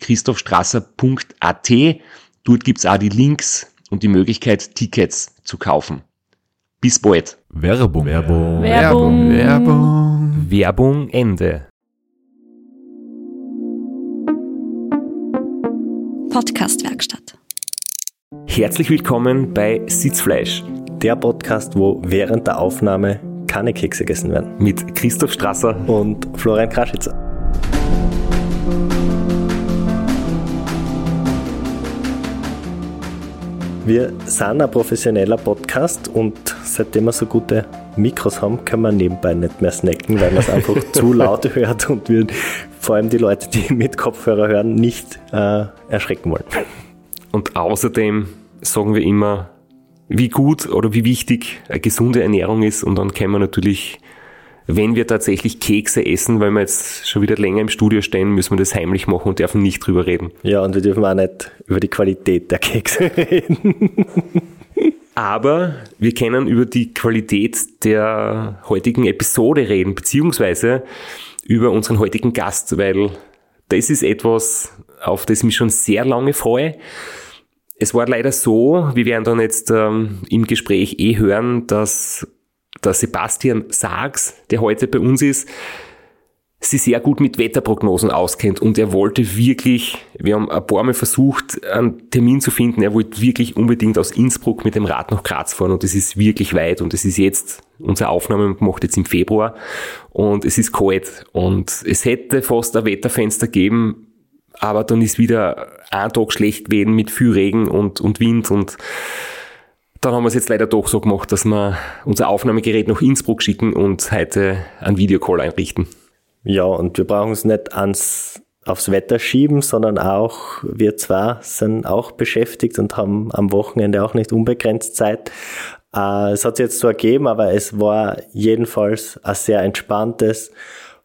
www.christophstrasser.at. Dort gibt's auch die Links und die Möglichkeit, Tickets zu kaufen. Bis bald. Werbung. Werbung. Werbung. Werbung. Werbung Ende. Podcastwerkstatt. Herzlich willkommen bei Sitzfleisch Der Podcast, wo während der Aufnahme keine Kekse gegessen werden. mit Christoph Strasser. Und Florian Kraschitzer. Wir sind ein professioneller Podcast und seitdem wir so gute Mikros haben, können wir nebenbei nicht mehr snacken, weil man es einfach zu laut hört und wir vor allem die Leute, die mit Kopfhörer hören, nicht äh, erschrecken wollen. Und außerdem sagen wir immer, wie gut oder wie wichtig eine gesunde Ernährung ist. Und dann können wir natürlich, wenn wir tatsächlich Kekse essen, weil wir jetzt schon wieder länger im Studio stehen, müssen wir das heimlich machen und dürfen nicht drüber reden. Ja, und wir dürfen auch nicht über die Qualität der Kekse reden. Aber wir können über die Qualität der heutigen Episode reden, beziehungsweise über unseren heutigen Gast, weil das ist etwas, auf das ich mich schon sehr lange freue. Es war leider so, wir werden dann jetzt ähm, im Gespräch eh hören, dass der Sebastian Sachs, der heute bei uns ist, sich sehr gut mit Wetterprognosen auskennt. Und er wollte wirklich, wir haben ein paar Mal versucht, einen Termin zu finden, er wollte wirklich unbedingt aus Innsbruck mit dem Rad nach Graz fahren. Und es ist wirklich weit. Und es ist jetzt, unsere Aufnahme gemacht jetzt im Februar. Und es ist kalt. Und es hätte fast ein Wetterfenster geben, aber dann ist wieder ein Tag schlecht gewesen mit viel Regen und, und Wind. Und dann haben wir es jetzt leider doch so gemacht, dass wir unser Aufnahmegerät nach Innsbruck schicken und heute einen Videocall einrichten. Ja, und wir brauchen es nicht ans, aufs Wetter schieben, sondern auch, wir zwei sind auch beschäftigt und haben am Wochenende auch nicht unbegrenzt Zeit. Äh, es hat sich jetzt so ergeben, aber es war jedenfalls ein sehr entspanntes,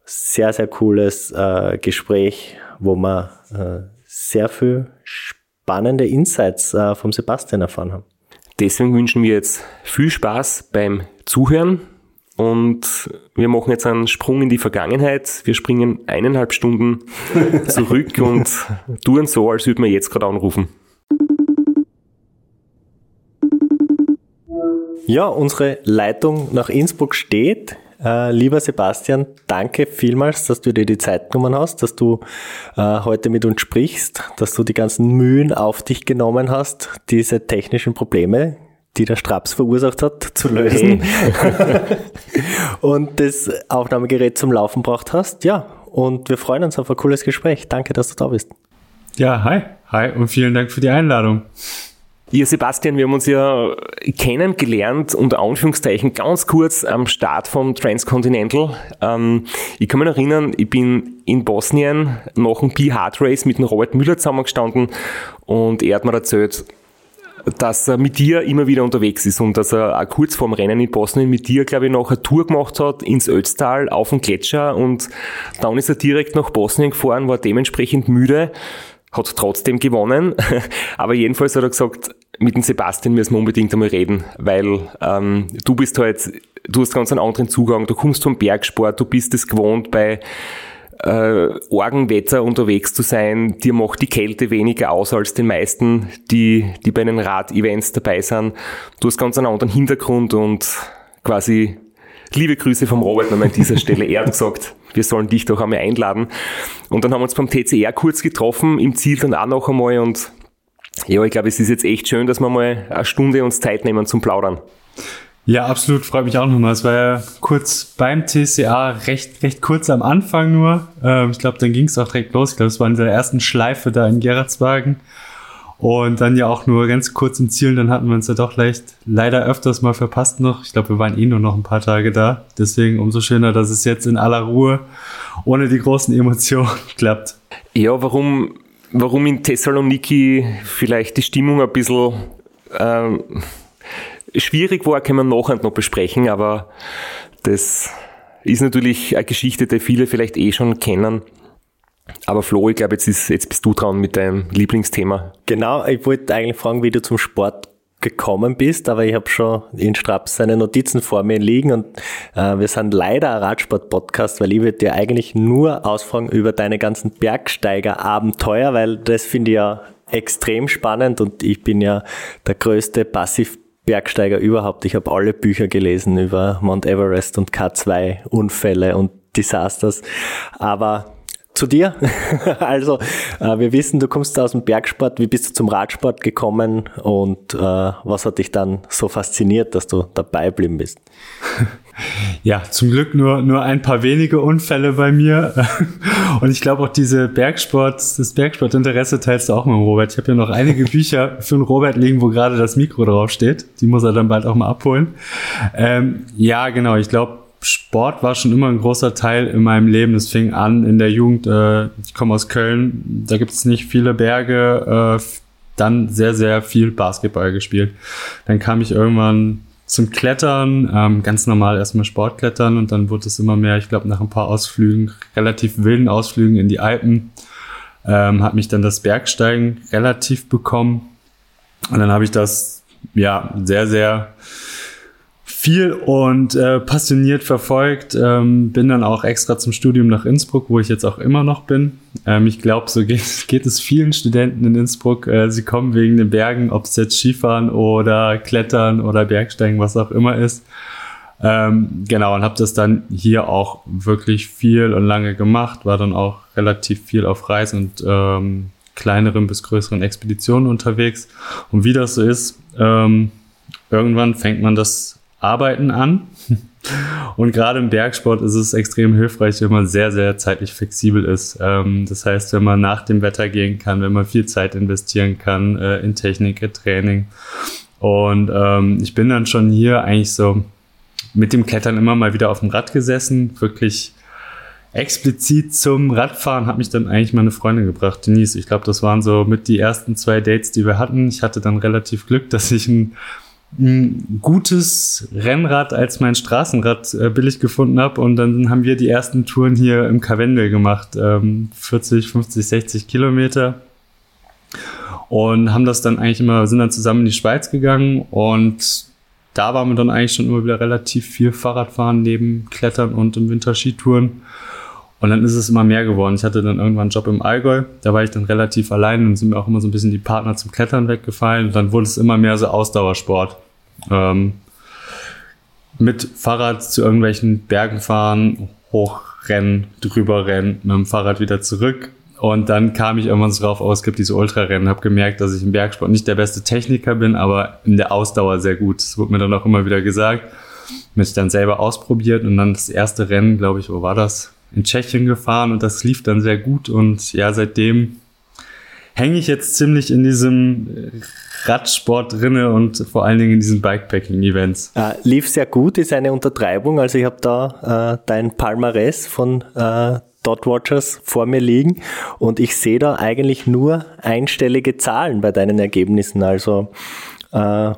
sehr, sehr cooles äh, Gespräch, wo wir äh, sehr viel spannende Insights äh, vom Sebastian erfahren haben. Deswegen wünschen wir jetzt viel Spaß beim Zuhören und wir machen jetzt einen Sprung in die Vergangenheit. Wir springen eineinhalb Stunden zurück und tun so, als würden wir jetzt gerade anrufen. Ja, unsere Leitung nach Innsbruck steht. Äh, lieber Sebastian, danke vielmals, dass du dir die Zeit genommen hast, dass du äh, heute mit uns sprichst, dass du die ganzen Mühen auf dich genommen hast, diese technischen Probleme, die der Straps verursacht hat, zu lösen. und das Aufnahmegerät zum Laufen gebracht hast. Ja, und wir freuen uns auf ein cooles Gespräch. Danke, dass du da bist. Ja, hi. Hi und vielen Dank für die Einladung. Ja, Sebastian, wir haben uns ja kennengelernt, unter Anführungszeichen, ganz kurz am Start vom Transcontinental. Ähm, ich kann mich erinnern, ich bin in Bosnien nach dem P-Hard Race mit dem Robert Müller zusammengestanden und er hat mir erzählt, dass er mit dir immer wieder unterwegs ist und dass er auch kurz vorm Rennen in Bosnien mit dir, glaube ich, noch eine Tour gemacht hat ins Ötztal auf den Gletscher und dann ist er direkt nach Bosnien gefahren, war dementsprechend müde, hat trotzdem gewonnen. Aber jedenfalls hat er gesagt, mit dem Sebastian müssen wir unbedingt einmal reden, weil ähm, du bist halt, du hast ganz einen anderen Zugang, du kommst vom Bergsport, du bist es gewohnt bei äh, Orgenwetter unterwegs zu sein, dir macht die Kälte weniger aus als den meisten, die, die bei den Rad-Events dabei sind. Du hast ganz einen anderen Hintergrund und quasi liebe Grüße vom Robert nochmal an dieser Stelle. Er hat gesagt, wir sollen dich doch einmal einladen. Und dann haben wir uns beim TCR kurz getroffen, im Ziel dann auch noch einmal und ja, ich glaube, es ist jetzt echt schön, dass wir mal eine Stunde uns Zeit nehmen zum Plaudern. Ja, absolut, freut mich auch nochmal. Es war ja kurz beim TCA, recht, recht kurz am Anfang nur. Ähm, ich glaube, dann ging es auch direkt los. Ich glaube, es war in der ersten Schleife da in Gerardswagen. Und dann ja auch nur ganz kurz im Ziel, dann hatten wir uns ja doch leicht, leider öfters mal verpasst noch. Ich glaube, wir waren eh nur noch ein paar Tage da. Deswegen umso schöner, dass es jetzt in aller Ruhe, ohne die großen Emotionen klappt. Ja, warum, warum in Thessaloniki vielleicht die Stimmung ein bisschen ähm, schwierig war, können wir nachher noch besprechen, aber das ist natürlich eine Geschichte, die viele vielleicht eh schon kennen. Aber Flo, ich glaube, jetzt, ist, jetzt bist du dran mit deinem Lieblingsthema. Genau, ich wollte eigentlich fragen, wie du zum Sport gekommen bist, aber ich habe schon in Straps seine Notizen vor mir liegen und äh, wir sind leider ein Radsport-Podcast, weil ich würde dir eigentlich nur ausfragen über deine ganzen Bergsteiger-Abenteuer, weil das finde ich ja extrem spannend und ich bin ja der größte Passiv-Bergsteiger überhaupt. Ich habe alle Bücher gelesen über Mount Everest und K2-Unfälle und Disasters, aber zu dir. also, äh, wir wissen, du kommst aus dem Bergsport. Wie bist du zum Radsport gekommen und äh, was hat dich dann so fasziniert, dass du dabei geblieben bist? Ja, zum Glück nur, nur ein paar wenige Unfälle bei mir. Und ich glaube auch diese Bergsport, das Bergsportinteresse teilst du auch mit Robert. Ich habe ja noch einige Bücher für den Robert liegen, wo gerade das Mikro draufsteht. Die muss er dann bald auch mal abholen. Ähm, ja, genau. Ich glaube, Sport war schon immer ein großer Teil in meinem Leben. Es fing an in der Jugend. Äh, ich komme aus Köln, da gibt es nicht viele Berge. Äh, dann sehr, sehr viel Basketball gespielt. Dann kam ich irgendwann zum Klettern, ähm, ganz normal erstmal Sportklettern und dann wurde es immer mehr, ich glaube nach ein paar Ausflügen, relativ wilden Ausflügen in die Alpen, ähm, hat mich dann das Bergsteigen relativ bekommen und dann habe ich das ja sehr, sehr viel und äh, passioniert verfolgt. Ähm, bin dann auch extra zum Studium nach Innsbruck, wo ich jetzt auch immer noch bin. Ähm, ich glaube, so geht, geht es vielen Studenten in Innsbruck. Äh, sie kommen wegen den Bergen, ob es jetzt Skifahren oder Klettern oder Bergsteigen, was auch immer ist. Ähm, genau, und habe das dann hier auch wirklich viel und lange gemacht, war dann auch relativ viel auf Reisen und ähm, kleineren bis größeren Expeditionen unterwegs. Und wie das so ist, ähm, irgendwann fängt man das Arbeiten an. Und gerade im Bergsport ist es extrem hilfreich, wenn man sehr, sehr zeitlich flexibel ist. Ähm, das heißt, wenn man nach dem Wetter gehen kann, wenn man viel Zeit investieren kann äh, in Technik, in Training. Und ähm, ich bin dann schon hier eigentlich so mit dem Klettern immer mal wieder auf dem Rad gesessen, wirklich explizit zum Radfahren hat mich dann eigentlich meine Freundin gebracht, Denise. Ich glaube, das waren so mit die ersten zwei Dates, die wir hatten. Ich hatte dann relativ Glück, dass ich ein ein gutes Rennrad als mein Straßenrad äh, billig gefunden habe. Und dann haben wir die ersten Touren hier im Karwendel gemacht. Ähm, 40, 50, 60 Kilometer. Und haben das dann eigentlich immer, sind dann zusammen in die Schweiz gegangen und da waren wir dann eigentlich schon immer wieder relativ viel Fahrradfahren neben Klettern und im Winter Skitouren. Und dann ist es immer mehr geworden. Ich hatte dann irgendwann einen Job im Allgäu. Da war ich dann relativ allein und sind mir auch immer so ein bisschen die Partner zum Klettern weggefallen. Und dann wurde es immer mehr so Ausdauersport. Ähm, mit Fahrrad zu irgendwelchen Bergen fahren, hochrennen, drüber rennen, mit dem Fahrrad wieder zurück. Und dann kam ich irgendwann so drauf, oh, es gibt diese Ultrarennen, habe gemerkt, dass ich im Bergsport nicht der beste Techniker bin, aber in der Ausdauer sehr gut. Das wurde mir dann auch immer wieder gesagt. Mich dann selber ausprobiert und dann das erste Rennen, glaube ich, wo war das? In Tschechien gefahren und das lief dann sehr gut und ja, seitdem hänge ich jetzt ziemlich in diesem Radsport drinne und vor allen Dingen in diesen Bikepacking-Events. Äh, lief sehr gut, ist eine Untertreibung. Also ich habe da äh, dein Palmares von äh, Dot Watchers vor mir liegen und ich sehe da eigentlich nur einstellige Zahlen bei deinen Ergebnissen. Also äh,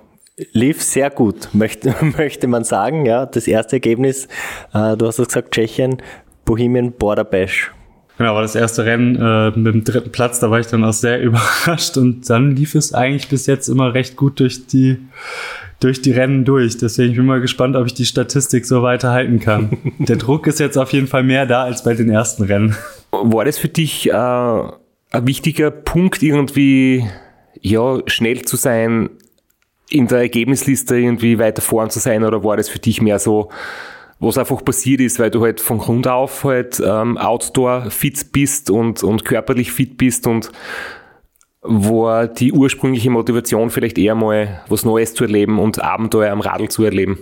lief sehr gut, möchte, möchte man sagen. Ja, das erste Ergebnis, äh, du hast es gesagt, Tschechien, Bohemian Border Bash. Genau, war das erste Rennen äh, mit dem dritten Platz, da war ich dann auch sehr überrascht und dann lief es eigentlich bis jetzt immer recht gut durch die durch die Rennen durch. Deswegen bin ich mal gespannt, ob ich die Statistik so weiter halten kann. Der Druck ist jetzt auf jeden Fall mehr da als bei den ersten Rennen. War das für dich äh, ein wichtiger Punkt, irgendwie ja, schnell zu sein, in der Ergebnisliste irgendwie weiter vorn zu sein, oder war das für dich mehr so, was einfach passiert ist, weil du halt von Grund auf halt ähm, Outdoor fit bist und, und körperlich fit bist und war die ursprüngliche Motivation vielleicht eher mal was Neues zu erleben und Abenteuer am Radl zu erleben.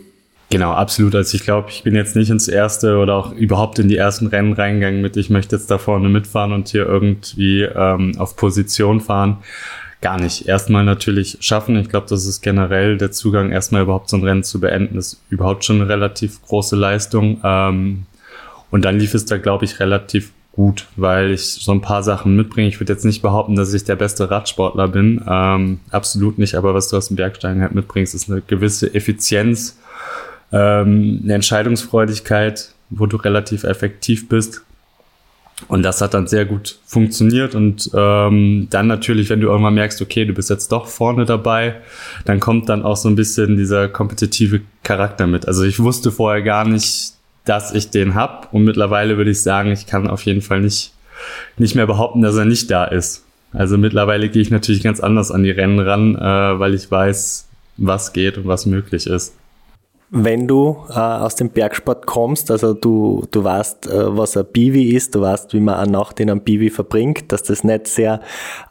Genau, absolut. Also ich glaube, ich bin jetzt nicht ins erste oder auch überhaupt in die ersten Rennen reingegangen mit, ich möchte jetzt da vorne mitfahren und hier irgendwie ähm, auf Position fahren. Gar nicht. Erstmal natürlich schaffen. Ich glaube, das ist generell der Zugang, erstmal überhaupt so ein Rennen zu beenden, ist überhaupt schon eine relativ große Leistung. Ähm, und dann lief es da, glaube ich, relativ gut, weil ich so ein paar Sachen mitbringe. Ich würde jetzt nicht behaupten, dass ich der beste Radsportler bin. Ähm, absolut nicht. Aber was du aus dem Bergsteigen halt mitbringst, ist eine gewisse Effizienz, ähm, eine Entscheidungsfreudigkeit, wo du relativ effektiv bist. Und das hat dann sehr gut funktioniert. Und ähm, dann natürlich, wenn du irgendwann merkst, okay, du bist jetzt doch vorne dabei, dann kommt dann auch so ein bisschen dieser kompetitive Charakter mit. Also ich wusste vorher gar nicht, dass ich den hab. Und mittlerweile würde ich sagen, ich kann auf jeden Fall nicht, nicht mehr behaupten, dass er nicht da ist. Also mittlerweile gehe ich natürlich ganz anders an die Rennen ran, äh, weil ich weiß, was geht und was möglich ist wenn du äh, aus dem Bergsport kommst, also du, du weißt, äh, was ein Bivi ist, du weißt, wie man eine Nacht in einem Bivi verbringt, dass das nicht sehr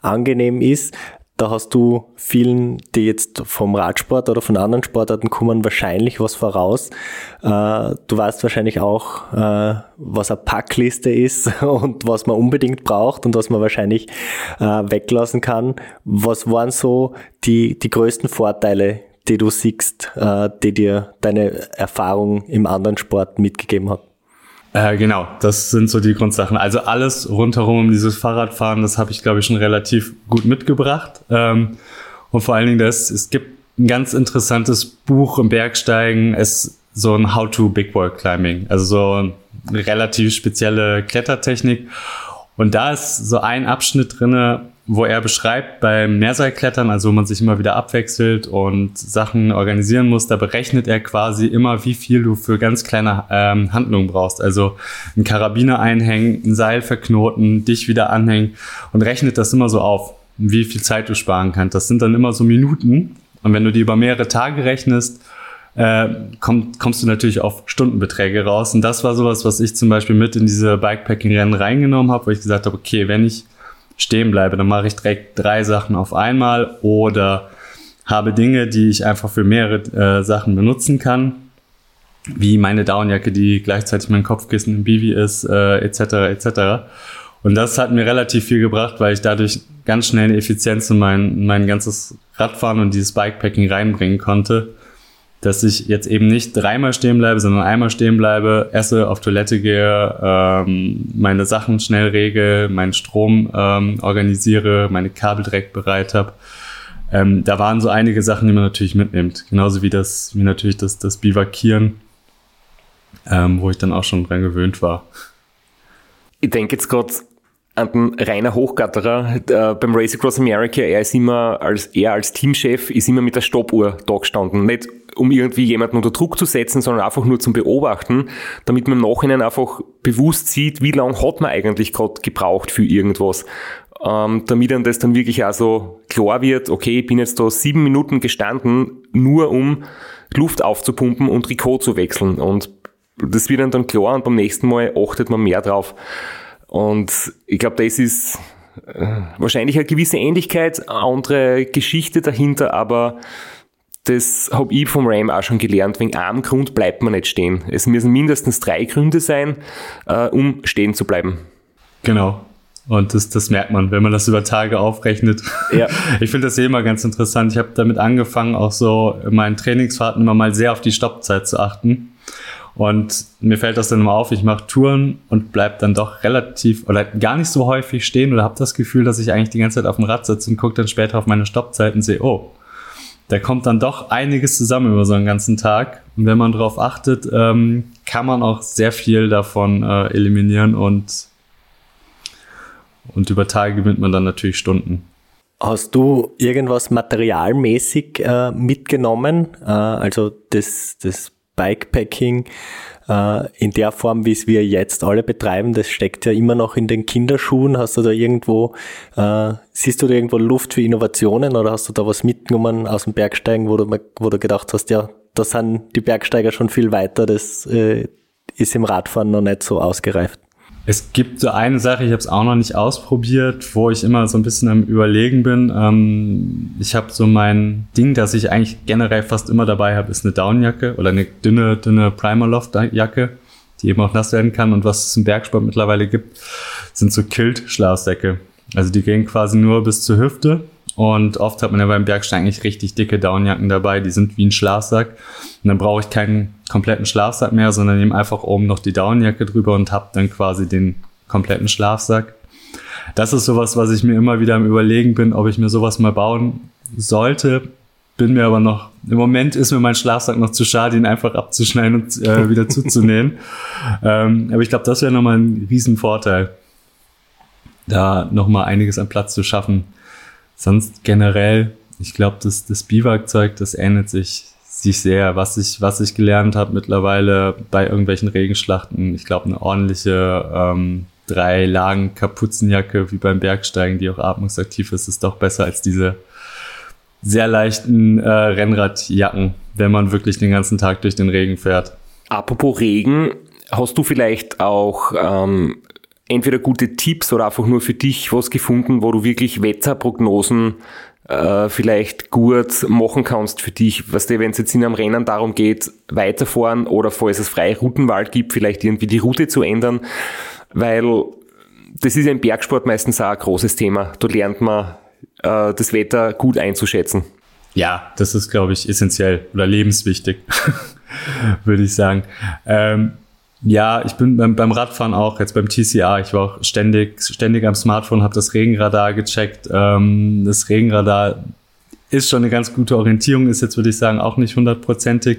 angenehm ist. Da hast du vielen, die jetzt vom Radsport oder von anderen Sportarten kommen, wahrscheinlich was voraus. Äh, du weißt wahrscheinlich auch, äh, was eine Packliste ist und was man unbedingt braucht und was man wahrscheinlich äh, weglassen kann. Was waren so die, die größten Vorteile, die du siehst, äh, die dir deine Erfahrung im anderen Sport mitgegeben hat? Äh, genau, das sind so die Grundsachen. Also alles rundherum um dieses Fahrradfahren, das habe ich, glaube ich, schon relativ gut mitgebracht. Ähm, und vor allen Dingen, das, es gibt ein ganz interessantes Buch im Bergsteigen, es so ein How to Big Wall Climbing, also so eine relativ spezielle Klettertechnik. Und da ist so ein Abschnitt drinne, wo er beschreibt, beim Mehrseilklettern, also wo man sich immer wieder abwechselt und Sachen organisieren muss, da berechnet er quasi immer, wie viel du für ganz kleine ähm, Handlungen brauchst. Also ein Karabiner einhängen, ein Seil verknoten, dich wieder anhängen und rechnet das immer so auf, wie viel Zeit du sparen kannst. Das sind dann immer so Minuten. Und wenn du die über mehrere Tage rechnest, äh, komm, kommst du natürlich auf Stundenbeträge raus. Und das war sowas, was ich zum Beispiel mit in diese Bikepacking-Rennen reingenommen habe, wo ich gesagt habe, okay, wenn ich stehen bleibe, dann mache ich direkt drei Sachen auf einmal oder habe Dinge, die ich einfach für mehrere äh, Sachen benutzen kann, wie meine Downjacke, die gleichzeitig mein Kopfkissen im Bivi ist, äh, etc. etc. Und das hat mir relativ viel gebracht, weil ich dadurch ganz schnell eine Effizienz in mein, mein ganzes Radfahren und dieses Bikepacking reinbringen konnte dass ich jetzt eben nicht dreimal stehen bleibe, sondern einmal stehen bleibe, esse, auf Toilette gehe, ähm, meine Sachen schnell regel, meinen Strom ähm, organisiere, meine Kabel direkt bereit habe. Ähm, da waren so einige Sachen, die man natürlich mitnimmt. Genauso wie das, wie natürlich das, das Bivakieren, ähm, wo ich dann auch schon dran gewöhnt war. Ich denke jetzt gerade an den Rainer Hochgatterer äh, beim Race Across America. Er ist immer als, er als Teamchef ist immer mit der Stoppuhr da gestanden. Nicht um irgendwie jemanden unter Druck zu setzen, sondern einfach nur zum Beobachten, damit man im Nachhinein einfach bewusst sieht, wie lange hat man eigentlich gerade gebraucht für irgendwas. Ähm, damit dann das dann wirklich auch so klar wird, okay, ich bin jetzt da sieben Minuten gestanden, nur um Luft aufzupumpen und Trikot zu wechseln. Und das wird dann, dann klar und beim nächsten Mal achtet man mehr drauf. Und ich glaube, das ist äh, wahrscheinlich eine gewisse Ähnlichkeit, eine andere Geschichte dahinter, aber das habe ich vom Ram auch schon gelernt. Wegen einem Grund bleibt man nicht stehen. Es müssen mindestens drei Gründe sein, äh, um stehen zu bleiben. Genau. Und das, das merkt man, wenn man das über Tage aufrechnet. Ja. Ich finde das eh immer ganz interessant. Ich habe damit angefangen, auch so in meinen Trainingsfahrten immer mal sehr auf die Stoppzeit zu achten. Und mir fällt das dann immer auf, ich mache Touren und bleib dann doch relativ oder gar nicht so häufig stehen oder habe das Gefühl, dass ich eigentlich die ganze Zeit auf dem Rad sitze und gucke dann später auf meine Stoppzeit und sehe, oh, da kommt dann doch einiges zusammen über so einen ganzen Tag. Und wenn man darauf achtet, ähm, kann man auch sehr viel davon äh, eliminieren und, und über Tage gewinnt man dann natürlich Stunden. Hast du irgendwas materialmäßig äh, mitgenommen? Äh, also das, das Bikepacking in der Form, wie es wir jetzt alle betreiben, das steckt ja immer noch in den Kinderschuhen. Hast du da irgendwo, äh, siehst du da irgendwo Luft für Innovationen oder hast du da was mitgenommen aus dem Bergsteigen, wo du, wo du gedacht hast, ja, da sind die Bergsteiger schon viel weiter. Das äh, ist im Radfahren noch nicht so ausgereift. Es gibt so eine Sache, ich habe es auch noch nicht ausprobiert, wo ich immer so ein bisschen am Überlegen bin. Ähm, ich habe so mein Ding, das ich eigentlich generell fast immer dabei habe, ist eine Downjacke oder eine dünne, dünne Primerloft-Jacke, die eben auch nass werden kann. Und was es im Bergsport mittlerweile gibt, sind so Kilt-Schlafsäcke. Also die gehen quasi nur bis zur Hüfte und oft hat man ja beim Bergsteigen eigentlich richtig dicke Downjacken dabei, die sind wie ein Schlafsack. Und dann brauche ich keinen kompletten Schlafsack mehr, sondern nehme einfach oben noch die Downjacke drüber und habe dann quasi den kompletten Schlafsack. Das ist sowas, was ich mir immer wieder am Überlegen bin, ob ich mir sowas mal bauen sollte. Bin mir aber noch, im Moment ist mir mein Schlafsack noch zu schade, ihn einfach abzuschneiden und äh, wieder zuzunähen. Ähm, aber ich glaube, das wäre nochmal ein Riesenvorteil, da nochmal einiges an Platz zu schaffen sonst generell, ich glaube, das, das Biwakzeug, das ändert sich, sich sehr. Was ich, was ich gelernt habe mittlerweile bei irgendwelchen Regenschlachten, ich glaube, eine ordentliche ähm, drei Lagen Kapuzenjacke wie beim Bergsteigen, die auch atmungsaktiv ist, ist doch besser als diese sehr leichten äh, Rennradjacken, wenn man wirklich den ganzen Tag durch den Regen fährt. Apropos Regen, hast du vielleicht auch ähm, entweder gute Tipps oder einfach nur für dich was gefunden, wo du wirklich Wetterprognosen äh, vielleicht gut machen kannst für dich, was dir, wenn es jetzt in einem Rennen darum geht, weiterfahren oder falls es freie Routenwahl gibt, vielleicht irgendwie die Route zu ändern, weil das ist im Bergsport meistens auch ein großes Thema. Da lernt man äh, das Wetter gut einzuschätzen. Ja, das ist, glaube ich, essentiell oder lebenswichtig, würde ich sagen. Ähm, ja, ich bin beim, beim Radfahren auch, jetzt beim TCA. Ich war auch ständig, ständig am Smartphone, habe das Regenradar gecheckt. Ähm, das Regenradar ist schon eine ganz gute Orientierung, ist jetzt, würde ich sagen, auch nicht hundertprozentig.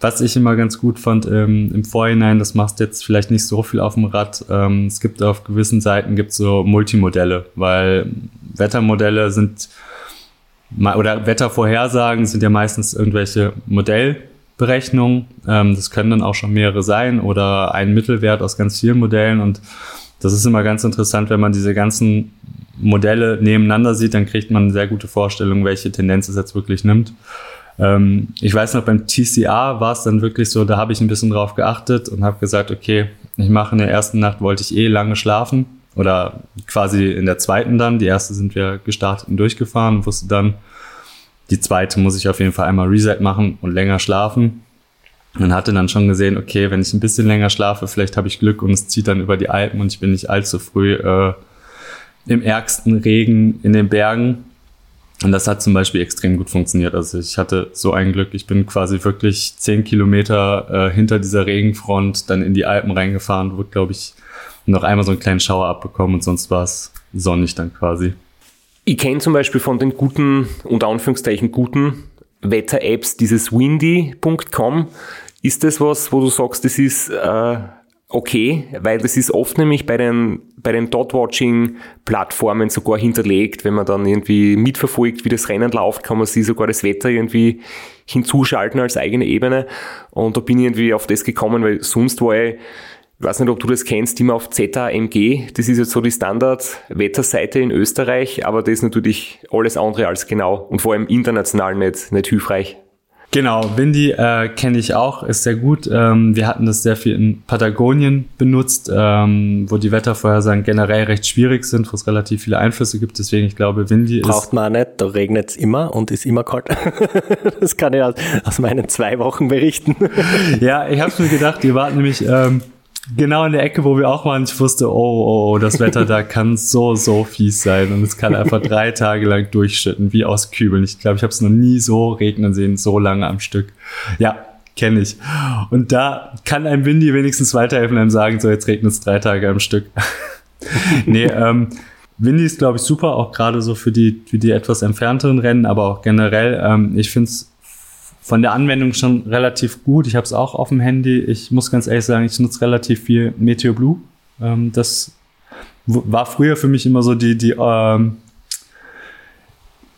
Was ich immer ganz gut fand ähm, im Vorhinein, das machst jetzt vielleicht nicht so viel auf dem Rad. Ähm, es gibt auf gewissen Seiten gibt so Multimodelle, weil Wettermodelle sind oder Wettervorhersagen sind ja meistens irgendwelche Modell Berechnung. Ähm, das können dann auch schon mehrere sein oder ein Mittelwert aus ganz vielen Modellen. Und das ist immer ganz interessant, wenn man diese ganzen Modelle nebeneinander sieht, dann kriegt man eine sehr gute Vorstellung, welche Tendenz es jetzt wirklich nimmt. Ähm, ich weiß noch, beim TCA war es dann wirklich so, da habe ich ein bisschen drauf geachtet und habe gesagt, okay, ich mache in der ersten Nacht, wollte ich eh lange schlafen oder quasi in der zweiten dann. Die erste sind wir gestartet und durchgefahren und wusste dann, die zweite muss ich auf jeden Fall einmal Reset machen und länger schlafen. Und hatte dann schon gesehen, okay, wenn ich ein bisschen länger schlafe, vielleicht habe ich Glück und es zieht dann über die Alpen und ich bin nicht allzu früh äh, im ärgsten Regen in den Bergen. Und das hat zum Beispiel extrem gut funktioniert. Also ich hatte so ein Glück. Ich bin quasi wirklich zehn Kilometer äh, hinter dieser Regenfront dann in die Alpen reingefahren, wurde, glaube ich, noch einmal so einen kleinen Schauer abbekommen und sonst war es sonnig dann quasi. Ich kenne zum Beispiel von den guten, unter Anführungszeichen guten Wetter-Apps dieses windy.com. Ist das was, wo du sagst, das ist äh, okay? Weil das ist oft nämlich bei den, bei den Dot-Watching-Plattformen sogar hinterlegt. Wenn man dann irgendwie mitverfolgt, wie das Rennen läuft, kann man sich sogar das Wetter irgendwie hinzuschalten als eigene Ebene. Und da bin ich irgendwie auf das gekommen, weil sonst war ich ich weiß nicht, ob du das kennst, immer auf ZAMG. Das ist jetzt so die Standard-Wetterseite in Österreich, aber das ist natürlich alles andere als genau und vor allem international nicht, nicht hilfreich. Genau, Windy äh, kenne ich auch, ist sehr gut. Ähm, wir hatten das sehr viel in Patagonien benutzt, ähm, wo die Wettervorhersagen generell recht schwierig sind, wo es relativ viele Einflüsse gibt. Deswegen, ich glaube, Windy Braucht ist... Braucht man auch nicht, da regnet es immer und ist immer kalt. das kann ich aus, aus meinen zwei Wochen berichten. ja, ich habe mir gedacht, ihr wart nämlich... Ähm, genau in der Ecke, wo wir auch waren. Ich wusste, oh, oh, oh, das Wetter da kann so, so fies sein. Und es kann einfach drei Tage lang durchschütten, wie aus Kübeln. Ich glaube, ich habe es noch nie so regnen sehen, so lange am Stück. Ja, kenne ich. Und da kann ein Windy wenigstens weiterhelfen, einem sagen, so jetzt regnet es drei Tage am Stück. nee, ähm, Windy ist, glaube ich, super, auch gerade so für die, für die etwas entfernteren Rennen, aber auch generell. Ähm, ich finde es von der Anwendung schon relativ gut. Ich habe es auch auf dem Handy. Ich muss ganz ehrlich sagen, ich nutze relativ viel Meteor Blue. Ähm, das war früher für mich immer so die, die, ähm,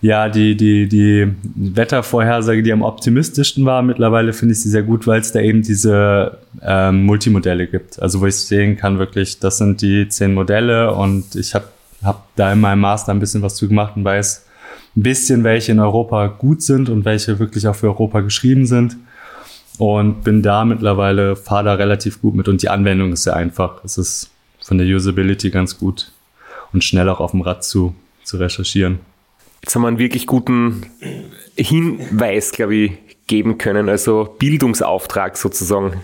ja, die, die, die Wettervorhersage, die am optimistischsten war. Mittlerweile finde ich sie sehr gut, weil es da eben diese ähm, Multimodelle gibt. Also wo ich sehen kann, wirklich, das sind die zehn Modelle und ich habe hab da in meinem Master ein bisschen was zu gemacht und weiß, ein bisschen, welche in Europa gut sind und welche wirklich auch für Europa geschrieben sind. und bin da mittlerweile, fahre da relativ gut mit und die Anwendung ist sehr einfach. Es ist von der Usability ganz gut und schnell auch auf dem Rad zu, zu recherchieren. Jetzt haben wir einen wirklich guten Hinweis, glaube ich, geben können, also Bildungsauftrag sozusagen.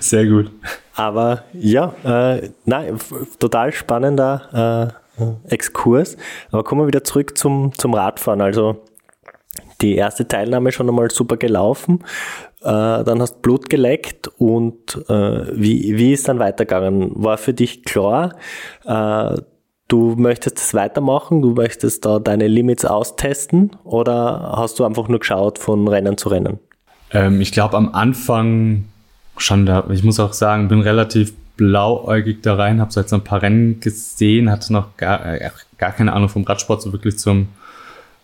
Sehr gut. Aber ja, äh, nein, total spannender äh, Exkurs. Aber kommen wir wieder zurück zum, zum Radfahren. Also die erste Teilnahme schon einmal super gelaufen. Äh, dann hast Blut geleckt und äh, wie, wie ist dann weitergegangen? War für dich klar, äh, du möchtest es weitermachen, du möchtest da deine Limits austesten oder hast du einfach nur geschaut von Rennen zu Rennen? Ähm, ich glaube am Anfang schon da, ich muss auch sagen, bin relativ blauäugig da rein, habe so jetzt ein paar Rennen gesehen, hatte noch gar, äh, gar keine Ahnung vom Radsport, so wirklich zum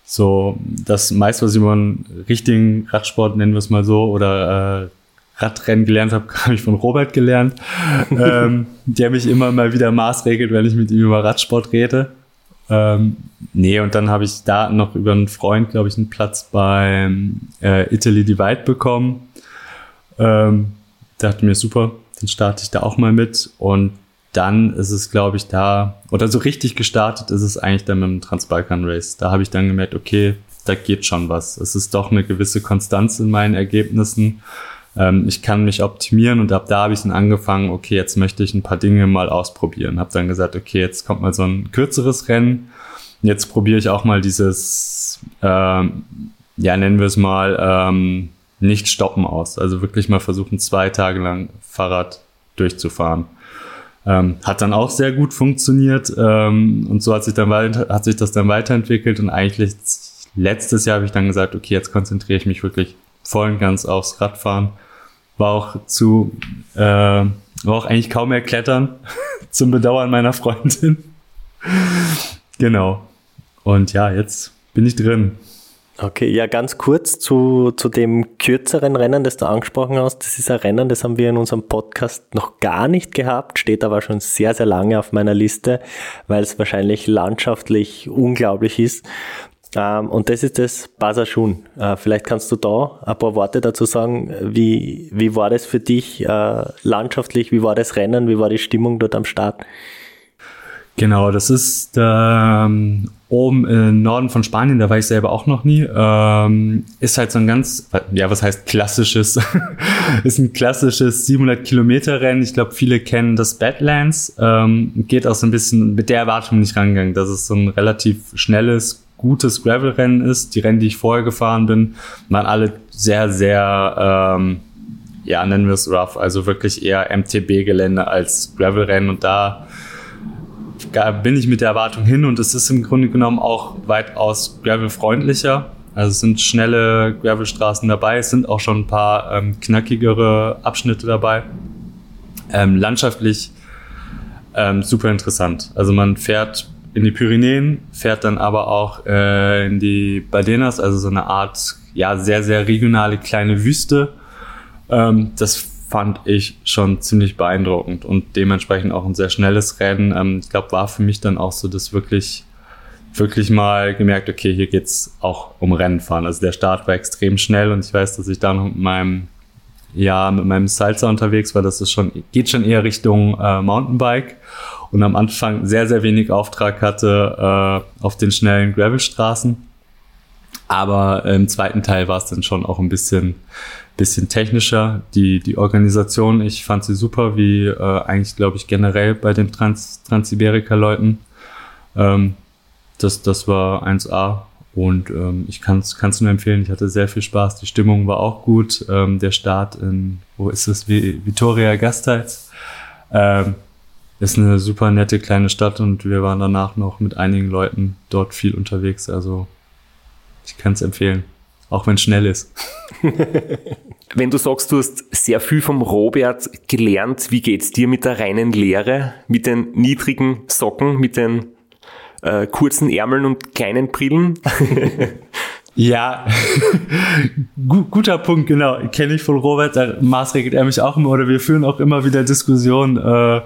so das meiste, was ich über einen richtigen Radsport, nennen wir es mal so, oder äh, Radrennen gelernt habe, habe ich von Robert gelernt, ähm, der mich immer mal wieder maßregelt, wenn ich mit ihm über Radsport rede. Ähm, nee, und dann habe ich da noch über einen Freund, glaube ich, einen Platz beim äh, Italy Divide bekommen. Ähm, dachte mir, super, dann starte ich da auch mal mit. Und dann ist es, glaube ich, da, oder so richtig gestartet ist es eigentlich dann mit dem Transbalkan Race. Da habe ich dann gemerkt, okay, da geht schon was. Es ist doch eine gewisse Konstanz in meinen Ergebnissen. Ähm, ich kann mich optimieren und ab da habe ich dann angefangen, okay, jetzt möchte ich ein paar Dinge mal ausprobieren. Habe dann gesagt, okay, jetzt kommt mal so ein kürzeres Rennen. Jetzt probiere ich auch mal dieses, ähm, ja, nennen wir es mal, ähm, nicht stoppen aus. Also wirklich mal versuchen, zwei Tage lang Fahrrad durchzufahren. Ähm, hat dann auch sehr gut funktioniert ähm, und so hat sich, dann weiter, hat sich das dann weiterentwickelt und eigentlich letztes Jahr habe ich dann gesagt, okay, jetzt konzentriere ich mich wirklich voll und ganz aufs Radfahren. War auch zu, äh, war auch eigentlich kaum mehr Klettern, zum Bedauern meiner Freundin. genau. Und ja, jetzt bin ich drin. Okay, ja, ganz kurz zu, zu dem kürzeren Rennen, das du angesprochen hast. Das ist ein Rennen, das haben wir in unserem Podcast noch gar nicht gehabt, steht aber schon sehr, sehr lange auf meiner Liste, weil es wahrscheinlich landschaftlich unglaublich ist. Ähm, und das ist das Basashun. Äh, vielleicht kannst du da ein paar Worte dazu sagen. Wie, wie war das für dich äh, landschaftlich? Wie war das Rennen? Wie war die Stimmung dort am Start? Genau, das ist ähm, oben im Norden von Spanien, da war ich selber auch noch nie. Ähm, ist halt so ein ganz, ja, was heißt klassisches? ist ein klassisches 700 Kilometer Rennen. Ich glaube, viele kennen das Badlands. Ähm, geht auch so ein bisschen mit der Erwartung nicht rangegangen, dass es so ein relativ schnelles, gutes Gravel-Rennen ist. Die Rennen, die ich vorher gefahren bin, waren alle sehr, sehr, ähm, ja, nennen wir es rough, also wirklich eher MTB-Gelände als Gravel-Rennen und da bin ich mit der Erwartung hin und es ist im Grunde genommen auch weitaus gravel-freundlicher. Also es sind schnelle Gravelstraßen dabei, es sind auch schon ein paar ähm, knackigere Abschnitte dabei. Ähm, landschaftlich ähm, super interessant. Also man fährt in die Pyrenäen, fährt dann aber auch äh, in die Badenas, also so eine Art, ja, sehr, sehr regionale kleine Wüste. Ähm, das fand ich schon ziemlich beeindruckend und dementsprechend auch ein sehr schnelles Rennen. Ähm, ich glaube, war für mich dann auch so das wirklich, wirklich mal gemerkt, okay, hier geht's auch um Rennenfahren. Also der Start war extrem schnell und ich weiß, dass ich da noch mit meinem, ja, mit meinem Salsa unterwegs war. Das ist schon, geht schon eher Richtung äh, Mountainbike und am Anfang sehr, sehr wenig Auftrag hatte äh, auf den schnellen Gravelstraßen. Aber im zweiten Teil war es dann schon auch ein bisschen, bisschen technischer. Die, die Organisation, ich fand sie super, wie äh, eigentlich, glaube ich, generell bei den Trans Transsiberica-Leuten. Ähm, das, das war 1A und ähm, ich kann es nur empfehlen. Ich hatte sehr viel Spaß. Die Stimmung war auch gut. Ähm, der Start in, wo ist es? Vitoria Gasteiz. Ähm, ist eine super nette kleine Stadt und wir waren danach noch mit einigen Leuten dort viel unterwegs. Also ich kann es empfehlen. Auch wenn es schnell ist. Wenn du sagst, du hast sehr viel vom Robert gelernt, wie geht's dir mit der reinen Lehre, mit den niedrigen Socken, mit den äh, kurzen Ärmeln und kleinen Brillen? ja, guter Punkt, genau. Kenne ich von Robert, da maßregelt er mich auch immer oder wir führen auch immer wieder Diskussionen, äh,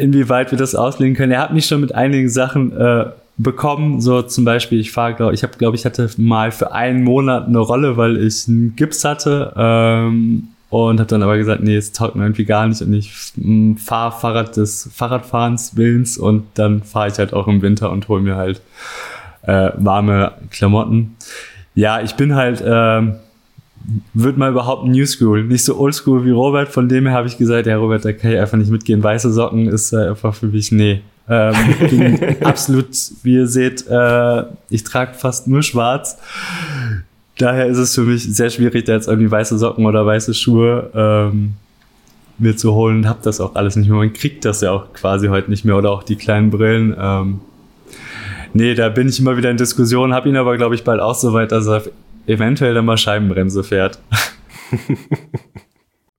inwieweit wir das auslegen können. Er hat mich schon mit einigen Sachen äh, bekommen. So zum Beispiel, ich fahre, ich habe, glaube ich, hatte mal für einen Monat eine Rolle, weil ich einen Gips hatte. Ähm, und habe dann aber gesagt, nee, es taugt mir irgendwie gar nicht und ich fahre Fahrrad des Fahrradfahrens Willens und dann fahre ich halt auch im Winter und hole mir halt äh, warme Klamotten. Ja, ich bin halt, äh, würde mal überhaupt New School, nicht so Old School wie Robert, von dem her habe ich gesagt, ja Robert, da kann ich einfach nicht mitgehen. Weiße Socken ist äh, einfach für mich, nee. Ähm, bin absolut, wie ihr seht, äh, ich trage fast nur schwarz daher ist es für mich sehr schwierig, da jetzt irgendwie weiße Socken oder weiße Schuhe ähm, mir zu holen und habe das auch alles nicht mehr. Man kriegt das ja auch quasi heute nicht mehr oder auch die kleinen Brillen. Ähm, nee, da bin ich immer wieder in Diskussion, habe ihn aber, glaube ich, bald auch so weit, dass er eventuell dann mal Scheibenbremse fährt.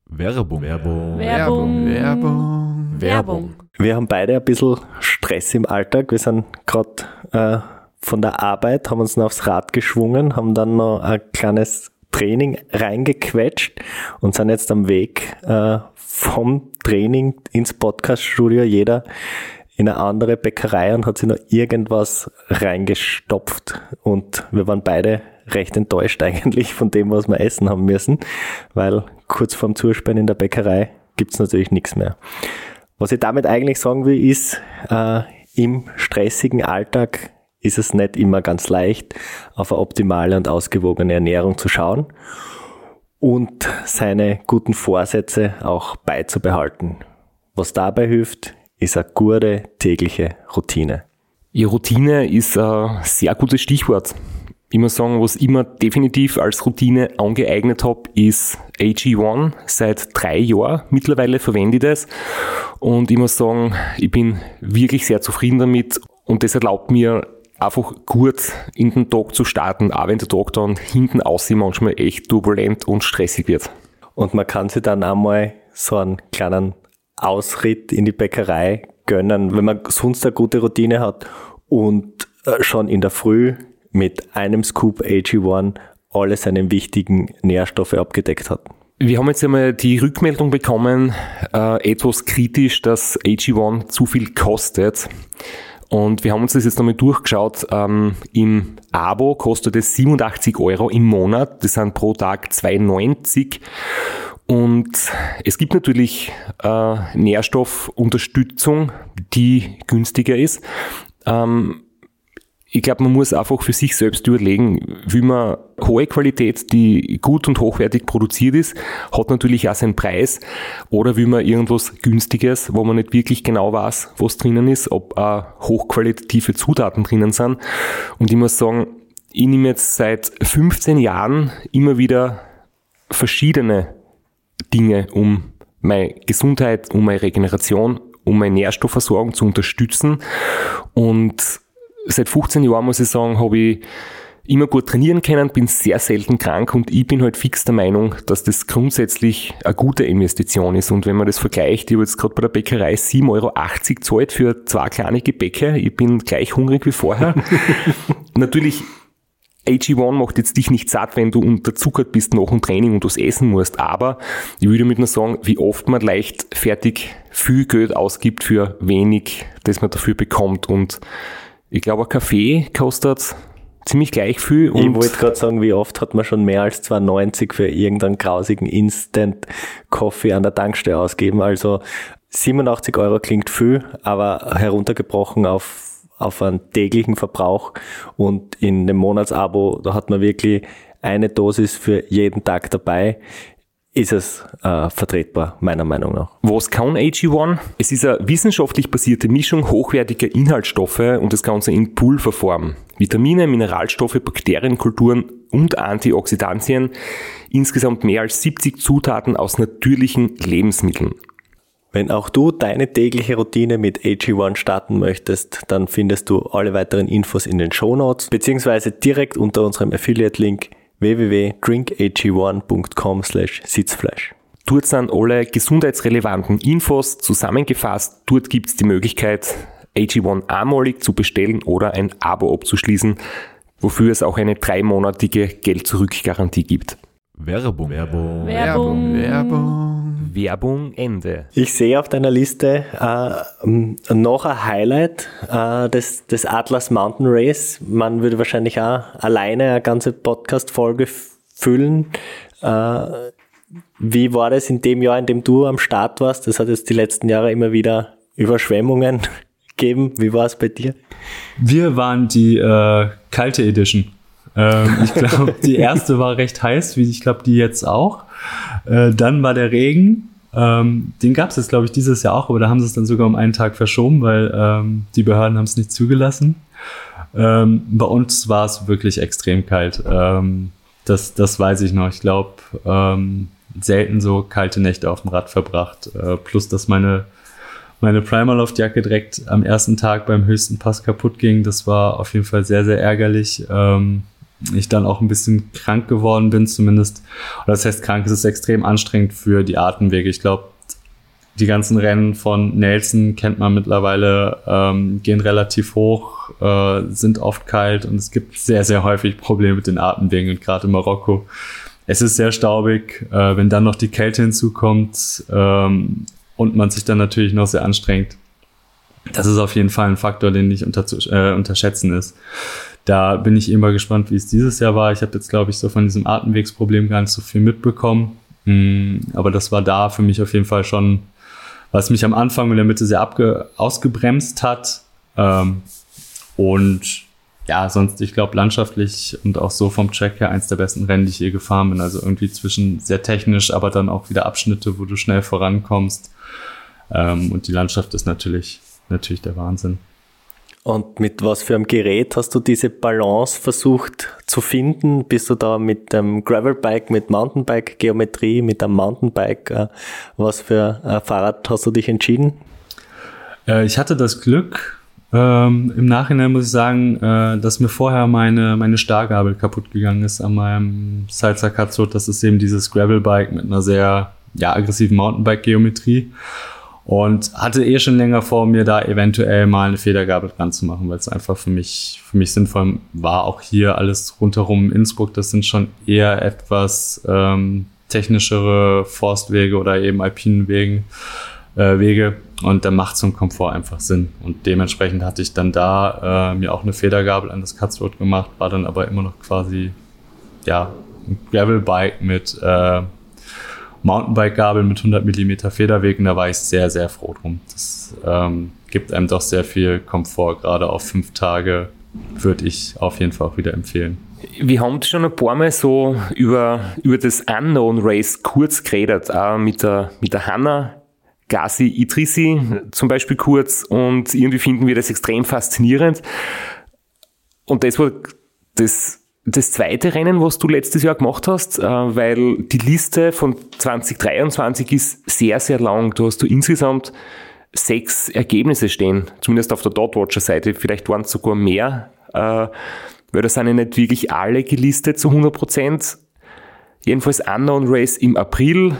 Werbung. Werbung. Werbung. Werbung. Werbung. Wir haben beide ein bisschen Stress im Alltag. Wir sind gerade äh, von der Arbeit, haben uns noch aufs Rad geschwungen, haben dann noch ein kleines Training reingequetscht und sind jetzt am Weg äh, vom Training ins Podcaststudio. Jeder in eine andere Bäckerei und hat sich noch irgendwas reingestopft. Und wir waren beide recht enttäuscht eigentlich von dem, was wir essen haben müssen, weil kurz vorm Zusperren in der Bäckerei gibt's natürlich nichts mehr. Was ich damit eigentlich sagen will, ist, äh, im stressigen Alltag ist es nicht immer ganz leicht, auf eine optimale und ausgewogene Ernährung zu schauen und seine guten Vorsätze auch beizubehalten. Was dabei hilft, ist eine gute tägliche Routine. Die Routine ist ein sehr gutes Stichwort. Ich muss sagen, was ich immer definitiv als Routine angeeignet habe, ist AG1. Seit drei Jahren mittlerweile verwende ich das. Und ich muss sagen, ich bin wirklich sehr zufrieden damit. Und das erlaubt mir einfach gut in den Tag zu starten, auch wenn der Tag dann hinten aussieht, manchmal echt turbulent und stressig wird. Und man kann sich dann einmal so einen kleinen Ausritt in die Bäckerei gönnen, wenn man sonst eine gute Routine hat und äh, schon in der Früh mit einem Scoop AG1 alle seine wichtigen Nährstoffe abgedeckt hat. Wir haben jetzt einmal die Rückmeldung bekommen, äh, etwas kritisch, dass AG1 zu viel kostet. Und wir haben uns das jetzt nochmal durchgeschaut. Ähm, Im Abo kostet es 87 Euro im Monat. Das sind pro Tag 2,90. Und es gibt natürlich äh, Nährstoffunterstützung, die günstiger ist. Ähm, ich glaube, man muss einfach für sich selbst überlegen, wie man hohe Qualität, die gut und hochwertig produziert ist, hat natürlich auch seinen Preis. Oder will man irgendwas Günstiges, wo man nicht wirklich genau weiß, was drinnen ist, ob auch hochqualitative Zutaten drinnen sind. Und ich muss sagen, ich nehme jetzt seit 15 Jahren immer wieder verschiedene Dinge, um meine Gesundheit, um meine Regeneration, um meine Nährstoffversorgung zu unterstützen. Und seit 15 Jahren, muss ich sagen, habe ich immer gut trainieren können, bin sehr selten krank und ich bin halt fix der Meinung, dass das grundsätzlich eine gute Investition ist. Und wenn man das vergleicht, ich habe jetzt gerade bei der Bäckerei 7,80 Euro zahlt für zwei kleine Gebäcke. Ich bin gleich hungrig wie vorher. Natürlich AG1 macht jetzt dich nicht satt, wenn du unterzuckert bist nach dem Training und das essen musst, aber ich würde mit nur sagen, wie oft man leicht fertig viel Geld ausgibt für wenig, das man dafür bekommt und ich glaube, ein Kaffee kostet ziemlich gleich viel. ich wollte gerade sagen, wie oft hat man schon mehr als 2,90 für irgendeinen grausigen Instant-Coffee an der Tankstelle ausgeben. Also 87 Euro klingt viel, aber heruntergebrochen auf auf einen täglichen Verbrauch und in dem Monatsabo, da hat man wirklich eine Dosis für jeden Tag dabei ist es äh, vertretbar, meiner Meinung nach. Was kann AG1? Es ist eine wissenschaftlich basierte Mischung hochwertiger Inhaltsstoffe und das Ganze in Pulverform. Vitamine, Mineralstoffe, Bakterienkulturen und Antioxidantien. Insgesamt mehr als 70 Zutaten aus natürlichen Lebensmitteln. Wenn auch du deine tägliche Routine mit AG1 starten möchtest, dann findest du alle weiteren Infos in den Show Notes beziehungsweise direkt unter unserem Affiliate-Link www.drinkag1.com Sitzfleisch. Dort sind alle gesundheitsrelevanten Infos zusammengefasst. Dort gibt es die Möglichkeit, AG1 einmalig zu bestellen oder ein Abo abzuschließen, wofür es auch eine dreimonatige Geld-Zurück-Garantie gibt. Werbung. Werbung. Werbung. Werbung. Werbung Ende. Ich sehe auf deiner Liste äh, noch ein Highlight äh, des, des Atlas Mountain Race. Man würde wahrscheinlich auch alleine eine ganze Podcast-Folge füllen. Äh, wie war das in dem Jahr, in dem du am Start warst? Das hat jetzt die letzten Jahre immer wieder Überschwemmungen gegeben. Wie war es bei dir? Wir waren die äh, kalte Edition. Ähm, ich glaube, die erste war recht heiß, wie ich glaube, die jetzt auch. Äh, dann war der Regen. Ähm, den gab es jetzt, glaube ich, dieses Jahr auch, aber da haben sie es dann sogar um einen Tag verschoben, weil ähm, die Behörden haben es nicht zugelassen. Ähm, bei uns war es wirklich extrem kalt. Ähm, das, das weiß ich noch. Ich glaube, ähm, selten so kalte Nächte auf dem Rad verbracht. Äh, plus, dass meine, meine Primaloft-Jacke direkt am ersten Tag beim höchsten Pass kaputt ging. Das war auf jeden Fall sehr, sehr ärgerlich. Ähm, ich dann auch ein bisschen krank geworden bin, zumindest. Oder das heißt, krank ist es extrem anstrengend für die Atemwege. Ich glaube, die ganzen Rennen von Nelson kennt man mittlerweile, ähm, gehen relativ hoch, äh, sind oft kalt und es gibt sehr, sehr häufig Probleme mit den Atemwegen und gerade in Marokko. Es ist sehr staubig, äh, wenn dann noch die Kälte hinzukommt ähm, und man sich dann natürlich noch sehr anstrengt. Das ist auf jeden Fall ein Faktor, den nicht unter, äh, unterschätzen ist. Da bin ich immer gespannt, wie es dieses Jahr war. Ich habe jetzt, glaube ich, so von diesem Atemwegsproblem gar nicht so viel mitbekommen. Mm, aber das war da für mich auf jeden Fall schon, was mich am Anfang in der Mitte sehr abge ausgebremst hat. Ähm, und ja, sonst, ich glaube, landschaftlich und auch so vom Track her eins der besten Rennen, die ich je gefahren bin. Also irgendwie zwischen sehr technisch, aber dann auch wieder Abschnitte, wo du schnell vorankommst. Ähm, und die Landschaft ist natürlich, natürlich der Wahnsinn. Und mit was für einem Gerät hast du diese Balance versucht zu finden? Bist du da mit dem Gravelbike, mit Mountainbike-Geometrie, mit einem Mountainbike? Äh, was für ein Fahrrad hast du dich entschieden? Äh, ich hatte das Glück, ähm, im Nachhinein muss ich sagen, äh, dass mir vorher meine, meine Stargabel kaputt gegangen ist an meinem Salsa Katzot. Das ist eben dieses Gravelbike mit einer sehr ja, aggressiven Mountainbike-Geometrie und hatte eh schon länger vor, mir da eventuell mal eine Federgabel dran zu machen, weil es einfach für mich, für mich sinnvoll war. Auch hier alles rundherum Innsbruck, das sind schon eher etwas ähm, technischere Forstwege oder eben alpinen Wegen, äh, Wege. Und da macht so ein Komfort einfach Sinn. Und dementsprechend hatte ich dann da äh, mir auch eine Federgabel an das Cutthroat gemacht, war dann aber immer noch quasi, ja, ein Gravelbike mit äh, Mountainbike-Gabel mit 100 mm Federweg und da war ich sehr, sehr froh drum. Das ähm, gibt einem doch sehr viel Komfort, gerade auf fünf Tage würde ich auf jeden Fall auch wieder empfehlen. Wir haben schon ein paar Mal so über, über das Unknown Race kurz geredet, auch mit der, mit der Hanna Gassi Idrissi zum Beispiel kurz und irgendwie finden wir das extrem faszinierend. Und das war das das zweite Rennen, was du letztes Jahr gemacht hast, äh, weil die Liste von 2023 ist sehr, sehr lang. Du hast du insgesamt sechs Ergebnisse stehen, zumindest auf der Dotwatcher-Seite. Vielleicht waren es sogar mehr, äh, weil da sind ja nicht wirklich alle gelistet zu 100 Prozent. Jedenfalls Unknown Race im April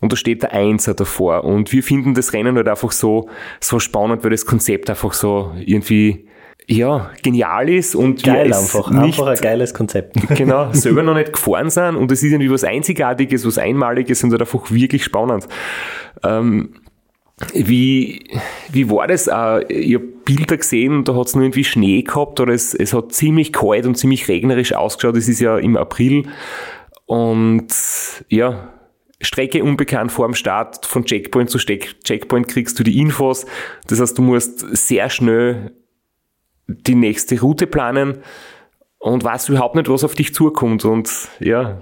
und da steht der Einser davor. Und wir finden das Rennen halt einfach so, so spannend, weil das Konzept einfach so irgendwie ja, genial ist und Geil wir einfach, nicht, einfach ein geiles Konzept. Genau, selber noch nicht gefahren sind und es ist irgendwie was Einzigartiges, was Einmaliges und halt einfach wirklich spannend. Ähm, wie, wie war das? Äh, ich habe Bilder gesehen, da hat es nur irgendwie Schnee gehabt oder es, es hat ziemlich kalt und ziemlich regnerisch ausgeschaut. Es ist ja im April und ja, Strecke unbekannt vor dem Start, von Checkpoint zu Checkpoint kriegst du die Infos. Das heißt, du musst sehr schnell die nächste Route planen und weißt überhaupt nicht, was auf dich zukommt. Und ja,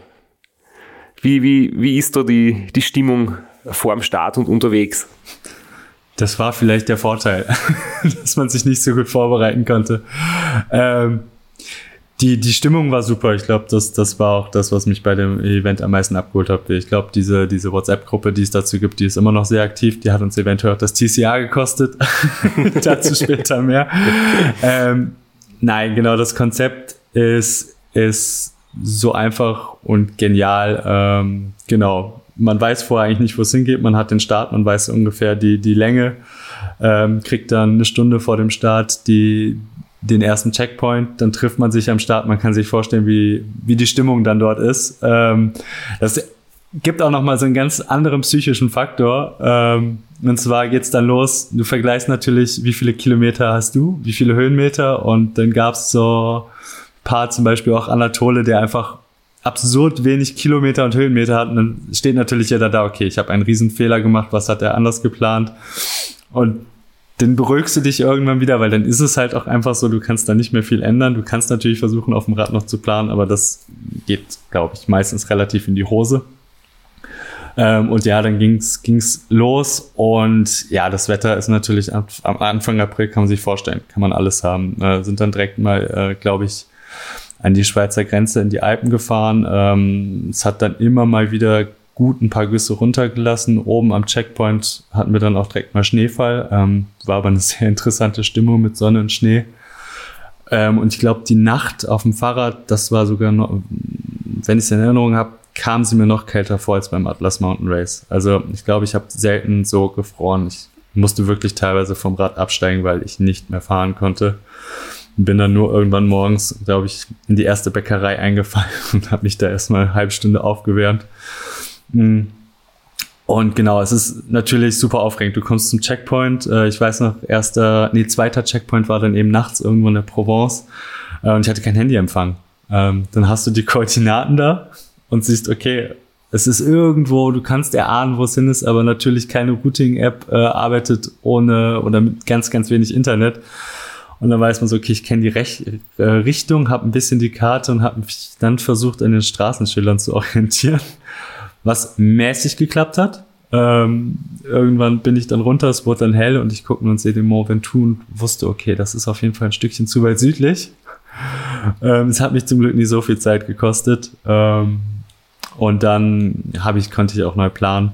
wie, wie, wie ist da die, die Stimmung vor dem Start und unterwegs? Das war vielleicht der Vorteil, dass man sich nicht so gut vorbereiten konnte. Ähm, die, die Stimmung war super. Ich glaube, das, das war auch das, was mich bei dem Event am meisten abgeholt hat. Ich glaube, diese, diese WhatsApp-Gruppe, die es dazu gibt, die ist immer noch sehr aktiv. Die hat uns eventuell auch das TCA gekostet. dazu später mehr. ähm, nein, genau, das Konzept ist, ist so einfach und genial. Ähm, genau. Man weiß vorher eigentlich nicht, wo es hingeht. Man hat den Start, man weiß ungefähr die, die Länge, ähm, kriegt dann eine Stunde vor dem Start die, den ersten Checkpoint, dann trifft man sich am Start, man kann sich vorstellen, wie, wie die Stimmung dann dort ist. Ähm, das gibt auch noch mal so einen ganz anderen psychischen Faktor. Ähm, und zwar geht's dann los. Du vergleichst natürlich, wie viele Kilometer hast du, wie viele Höhenmeter. Und dann gab's so paar, zum Beispiel auch Anatole, der einfach absurd wenig Kilometer und Höhenmeter hat. Und dann steht natürlich jeder da, okay, ich habe einen Riesenfehler gemacht, was hat er anders geplant? Und dann beruhigst du dich irgendwann wieder, weil dann ist es halt auch einfach so, du kannst da nicht mehr viel ändern. Du kannst natürlich versuchen, auf dem Rad noch zu planen, aber das geht, glaube ich, meistens relativ in die Hose. Ähm, und ja, dann ging's ging's los und ja, das Wetter ist natürlich ab, am Anfang April kann man sich vorstellen, kann man alles haben. Äh, sind dann direkt mal, äh, glaube ich, an die Schweizer Grenze in die Alpen gefahren. Ähm, es hat dann immer mal wieder gut ein paar Güsse runtergelassen. Oben am Checkpoint hatten wir dann auch direkt mal Schneefall. Ähm, war aber eine sehr interessante Stimmung mit Sonne und Schnee. Ähm, und ich glaube, die Nacht auf dem Fahrrad, das war sogar noch, wenn ich es in Erinnerung habe, kam sie mir noch kälter vor als beim Atlas Mountain Race. Also ich glaube, ich habe selten so gefroren. Ich musste wirklich teilweise vom Rad absteigen, weil ich nicht mehr fahren konnte. Bin dann nur irgendwann morgens, glaube ich, in die erste Bäckerei eingefallen und habe mich da erstmal eine halbe Stunde aufgewärmt. Hm. Und genau, es ist natürlich super aufregend. Du kommst zum Checkpoint. Äh, ich weiß noch, erster, nee, zweiter Checkpoint war dann eben nachts irgendwo in der Provence. Äh, und ich hatte kein Handyempfang. Ähm, dann hast du die Koordinaten da und siehst, okay, es ist irgendwo, du kannst erahnen, wo es hin ist, aber natürlich keine Routing-App äh, arbeitet ohne oder mit ganz, ganz wenig Internet. Und dann weiß man so, okay, ich kenne die Rech Richtung, habe ein bisschen die Karte und habe mich dann versucht, an den Straßenschildern zu orientieren, was mäßig geklappt hat. Ähm, irgendwann bin ich dann runter, es wurde dann hell und ich gucke und sehe den Mont Ventoux und wusste, okay, das ist auf jeden Fall ein Stückchen zu weit südlich. Ähm, es hat mich zum Glück nie so viel Zeit gekostet. Ähm, und dann ich, konnte ich auch neu planen.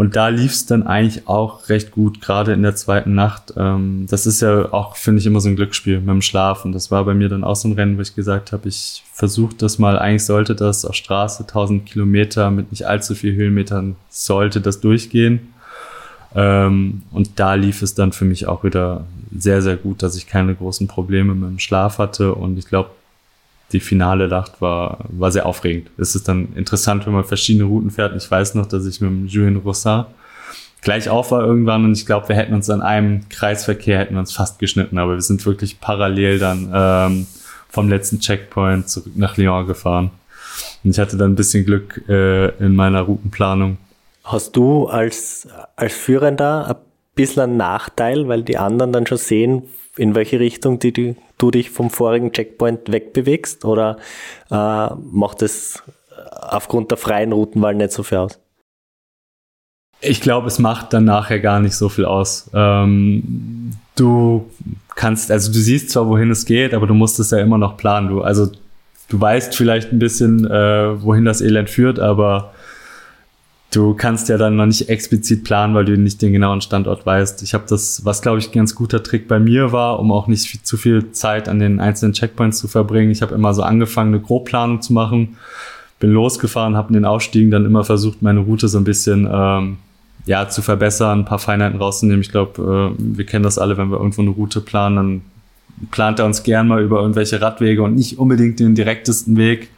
Und da lief es dann eigentlich auch recht gut, gerade in der zweiten Nacht. Ähm, das ist ja auch, finde ich, immer so ein Glücksspiel mit dem Schlafen. Das war bei mir dann auch so ein Rennen, wo ich gesagt habe, ich versuche das mal. Eigentlich sollte das auf Straße 1000 Kilometer mit nicht allzu viel Höhenmetern, sollte das durchgehen. Ähm, und da lief es dann für mich auch wieder sehr, sehr gut, dass ich keine großen Probleme mit dem Schlaf hatte. Und ich glaube, die finale Nacht war, war sehr aufregend. Es ist dann interessant, wenn man verschiedene Routen fährt. Ich weiß noch, dass ich mit dem Julien Rossard gleich auf war irgendwann und ich glaube, wir hätten uns an einem Kreisverkehr hätten uns fast geschnitten, aber wir sind wirklich parallel dann ähm, vom letzten Checkpoint zurück nach Lyon gefahren. Und ich hatte dann ein bisschen Glück äh, in meiner Routenplanung. Hast du als, als Führender bisschen einen Nachteil, weil die anderen dann schon sehen, in welche Richtung die, die, du dich vom vorigen Checkpoint wegbewegst? Oder äh, macht es aufgrund der freien Routenwahl nicht so viel aus? Ich glaube, es macht dann nachher gar nicht so viel aus. Ähm, du kannst, also du siehst zwar, wohin es geht, aber du musst es ja immer noch planen. Du, also du weißt vielleicht ein bisschen, äh, wohin das Elend führt, aber du kannst ja dann noch nicht explizit planen, weil du nicht den genauen Standort weißt. Ich habe das, was glaube ich ein ganz guter Trick bei mir war, um auch nicht viel, zu viel Zeit an den einzelnen Checkpoints zu verbringen. Ich habe immer so angefangen, eine Grobplanung zu machen, bin losgefahren, habe in den Aufstiegen dann immer versucht, meine Route so ein bisschen ähm, ja zu verbessern, ein paar Feinheiten rauszunehmen. Ich glaube, äh, wir kennen das alle, wenn wir irgendwo eine Route planen, dann plant er uns gern mal über irgendwelche Radwege und nicht unbedingt den direktesten Weg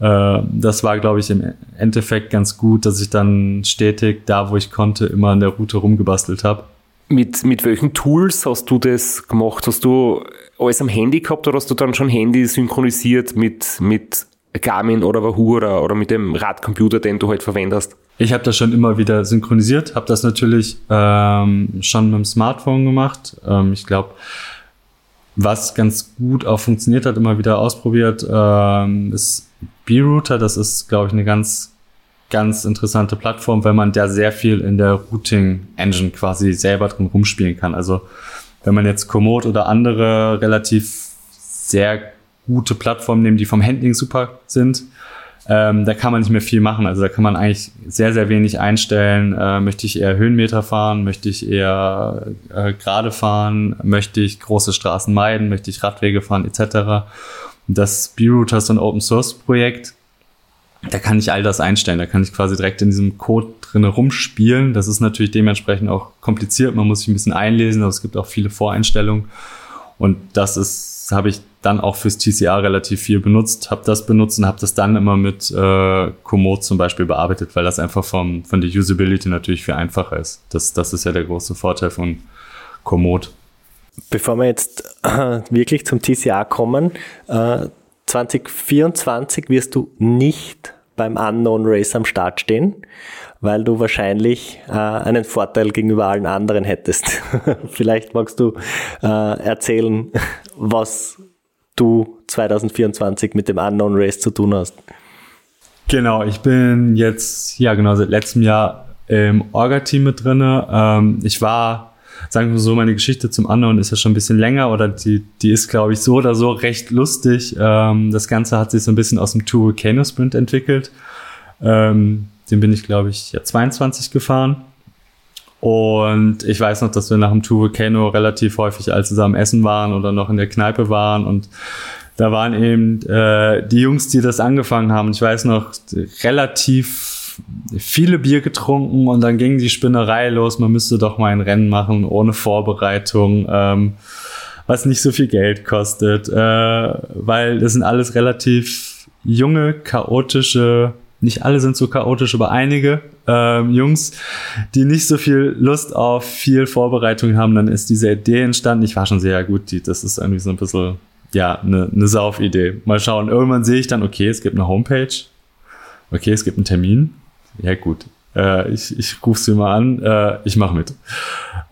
das war, glaube ich, im Endeffekt ganz gut, dass ich dann stetig da, wo ich konnte, immer an der Route rumgebastelt habe. Mit, mit welchen Tools hast du das gemacht? Hast du alles am Handy gehabt oder hast du dann schon Handy synchronisiert mit, mit Garmin oder Wahoo oder, oder mit dem Radcomputer, den du halt verwendest? Ich habe das schon immer wieder synchronisiert, habe das natürlich ähm, schon mit dem Smartphone gemacht. Ähm, ich glaube, was ganz gut auch funktioniert hat, immer wieder ausprobiert, ähm, ist B-Router, das ist, glaube ich, eine ganz, ganz interessante Plattform, weil man da sehr viel in der Routing-Engine quasi selber drin rumspielen kann. Also wenn man jetzt Komoot oder andere relativ sehr gute Plattformen nehmen, die vom Handling super sind, ähm, da kann man nicht mehr viel machen. Also da kann man eigentlich sehr, sehr wenig einstellen. Äh, möchte ich eher Höhenmeter fahren? Möchte ich eher äh, gerade fahren? Möchte ich große Straßen meiden? Möchte ich Radwege fahren etc.? Das B-Router ist ein Open Source Projekt. Da kann ich all das einstellen. Da kann ich quasi direkt in diesem Code drin rumspielen. Das ist natürlich dementsprechend auch kompliziert. Man muss sich ein bisschen einlesen, aber es gibt auch viele Voreinstellungen. Und das ist, habe ich dann auch fürs TCA relativ viel benutzt, habe das benutzt und habe das dann immer mit äh, Komoot zum Beispiel bearbeitet, weil das einfach vom, von der Usability natürlich viel einfacher ist. Das, das ist ja der große Vorteil von Komoot. Bevor wir jetzt äh, wirklich zum TCA kommen, äh, 2024 wirst du nicht beim Unknown Race am Start stehen, weil du wahrscheinlich äh, einen Vorteil gegenüber allen anderen hättest. Vielleicht magst du äh, erzählen, was du 2024 mit dem Unknown Race zu tun hast. Genau, ich bin jetzt, ja genau, seit letztem Jahr im Orga-Team mit drinne. Ähm, ich war sagen wir so, meine Geschichte zum Unknown ist ja schon ein bisschen länger oder die, die ist, glaube ich, so oder so recht lustig. Ähm, das Ganze hat sich so ein bisschen aus dem Two Volcano Sprint entwickelt. Ähm, den bin ich, glaube ich, ja 22 gefahren. Und ich weiß noch, dass wir nach dem Two Volcano relativ häufig all zusammen essen waren oder noch in der Kneipe waren und da waren eben äh, die Jungs, die das angefangen haben. Ich weiß noch, relativ viele Bier getrunken und dann ging die Spinnerei los. Man müsste doch mal ein Rennen machen ohne Vorbereitung, ähm, was nicht so viel Geld kostet, äh, weil das sind alles relativ junge, chaotische, nicht alle sind so chaotisch, aber einige ähm, Jungs, die nicht so viel Lust auf viel Vorbereitung haben. Dann ist diese Idee entstanden. Ich war schon sehr gut, die, das ist irgendwie so ein bisschen ja, eine, eine Saufidee. Mal schauen. Irgendwann sehe ich dann, okay, es gibt eine Homepage. Okay, es gibt einen Termin ja gut, äh, ich, ich rufe sie mal an, äh, ich mache mit.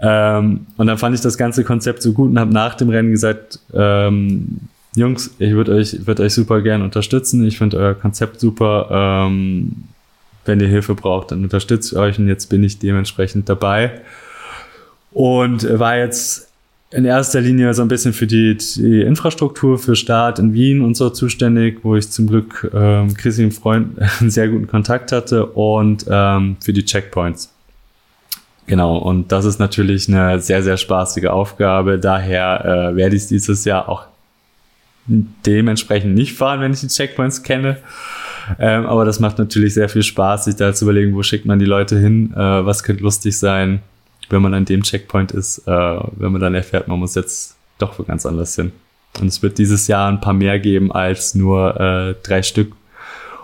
Ähm, und dann fand ich das ganze Konzept so gut und habe nach dem Rennen gesagt, ähm, Jungs, ich würde euch, würd euch super gern unterstützen. Ich finde euer Konzept super. Ähm, wenn ihr Hilfe braucht, dann unterstütze ich euch und jetzt bin ich dementsprechend dabei. Und war jetzt in erster Linie so ein bisschen für die, die, Infrastruktur für Start in Wien und so zuständig, wo ich zum Glück ähm, Chrissy, einen Freund, einen sehr guten Kontakt hatte und ähm, für die Checkpoints. Genau, und das ist natürlich eine sehr, sehr spaßige Aufgabe. Daher äh, werde ich dieses Jahr auch dementsprechend nicht fahren, wenn ich die Checkpoints kenne. Ähm, aber das macht natürlich sehr viel Spaß, sich da zu überlegen, wo schickt man die Leute hin, äh, was könnte lustig sein wenn man an dem Checkpoint ist, äh, wenn man dann erfährt, man muss jetzt doch wo ganz anders hin. Und es wird dieses Jahr ein paar mehr geben als nur äh, drei Stück,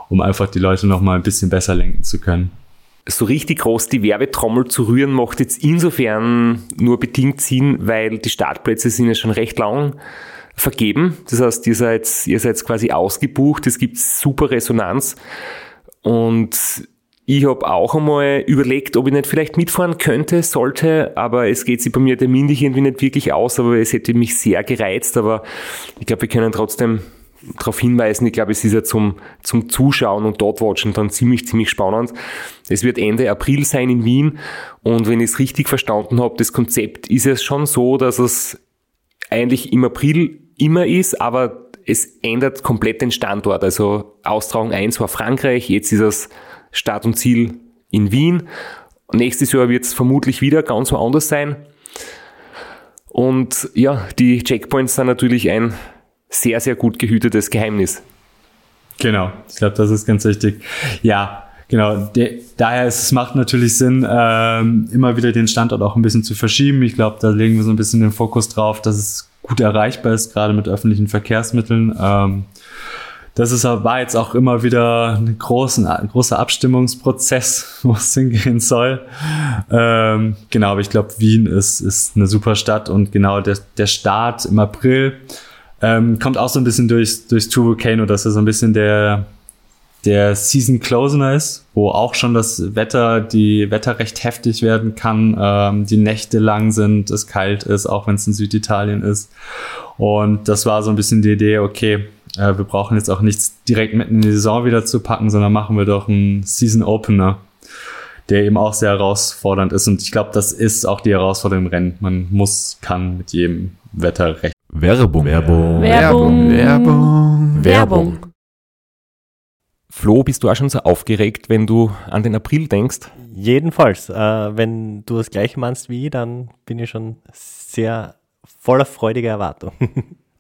um einfach die Leute noch mal ein bisschen besser lenken zu können. So richtig groß die Werbetrommel zu rühren macht jetzt insofern nur bedingt Sinn, weil die Startplätze sind ja schon recht lang vergeben. Das heißt, ihr seid, ihr seid quasi ausgebucht, es gibt super Resonanz und ich habe auch einmal überlegt, ob ich nicht vielleicht mitfahren könnte, sollte, aber es geht sich bei mir terminlich irgendwie nicht wirklich aus, aber es hätte mich sehr gereizt, aber ich glaube, wir können trotzdem darauf hinweisen, ich glaube, es ist ja zum, zum Zuschauen und dort watchen dann ziemlich, ziemlich spannend. Es wird Ende April sein in Wien und wenn ich es richtig verstanden habe, das Konzept ist es schon so, dass es eigentlich im April immer ist, aber es ändert komplett den Standort. Also Austragung 1 war Frankreich, jetzt ist es Start und Ziel in Wien. Nächstes Jahr wird es vermutlich wieder ganz woanders sein. Und ja, die Checkpoints sind natürlich ein sehr, sehr gut gehütetes Geheimnis. Genau, ich glaube, das ist ganz wichtig. Ja, genau. De daher ist, es macht natürlich Sinn, ähm, immer wieder den Standort auch ein bisschen zu verschieben. Ich glaube, da legen wir so ein bisschen den Fokus drauf, dass es gut erreichbar ist, gerade mit öffentlichen Verkehrsmitteln. Ähm, das ist, war jetzt auch immer wieder ein, großen, ein großer Abstimmungsprozess, wo es hingehen soll. Ähm, genau, aber ich glaube, Wien ist, ist eine super Stadt und genau der, der Start im April ähm, kommt auch so ein bisschen durch, durchs Two Volcano, dass er so ein bisschen der, der Season Closer ist, wo auch schon das Wetter, die Wetter recht heftig werden kann, ähm, die Nächte lang sind, es kalt ist, auch wenn es in Süditalien ist. Und das war so ein bisschen die Idee, okay, äh, wir brauchen jetzt auch nichts direkt mitten in die Saison wieder zu packen, sondern machen wir doch einen Season Opener, der eben auch sehr herausfordernd ist. Und ich glaube, das ist auch die Herausforderung im Rennen. Man muss, kann mit jedem Wetter rechnen. Werbung. Werbung. Werbung. Werbung. Werbung. Flo, bist du auch schon so aufgeregt, wenn du an den April denkst? Jedenfalls. Äh, wenn du das gleiche meinst wie ich, dann bin ich schon sehr voller freudiger Erwartung.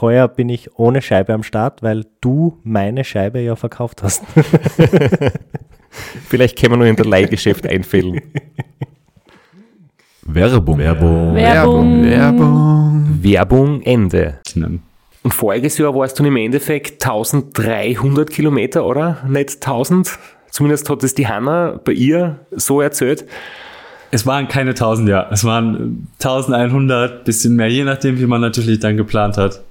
Heuer bin ich ohne Scheibe am Start, weil du meine Scheibe ja verkauft hast. Vielleicht können wir nur in der Leihgeschäft einfällen. Werbung. Werbung. Werbung. Werbung. Werbung Ende. Und voriges Jahr war es dann im Endeffekt 1300 Kilometer, oder? Nicht 1000? Zumindest hat es die Hanna bei ihr so erzählt. Es waren keine 1000, ja. Es waren 1100, bisschen mehr, je nachdem, wie man natürlich dann geplant hat.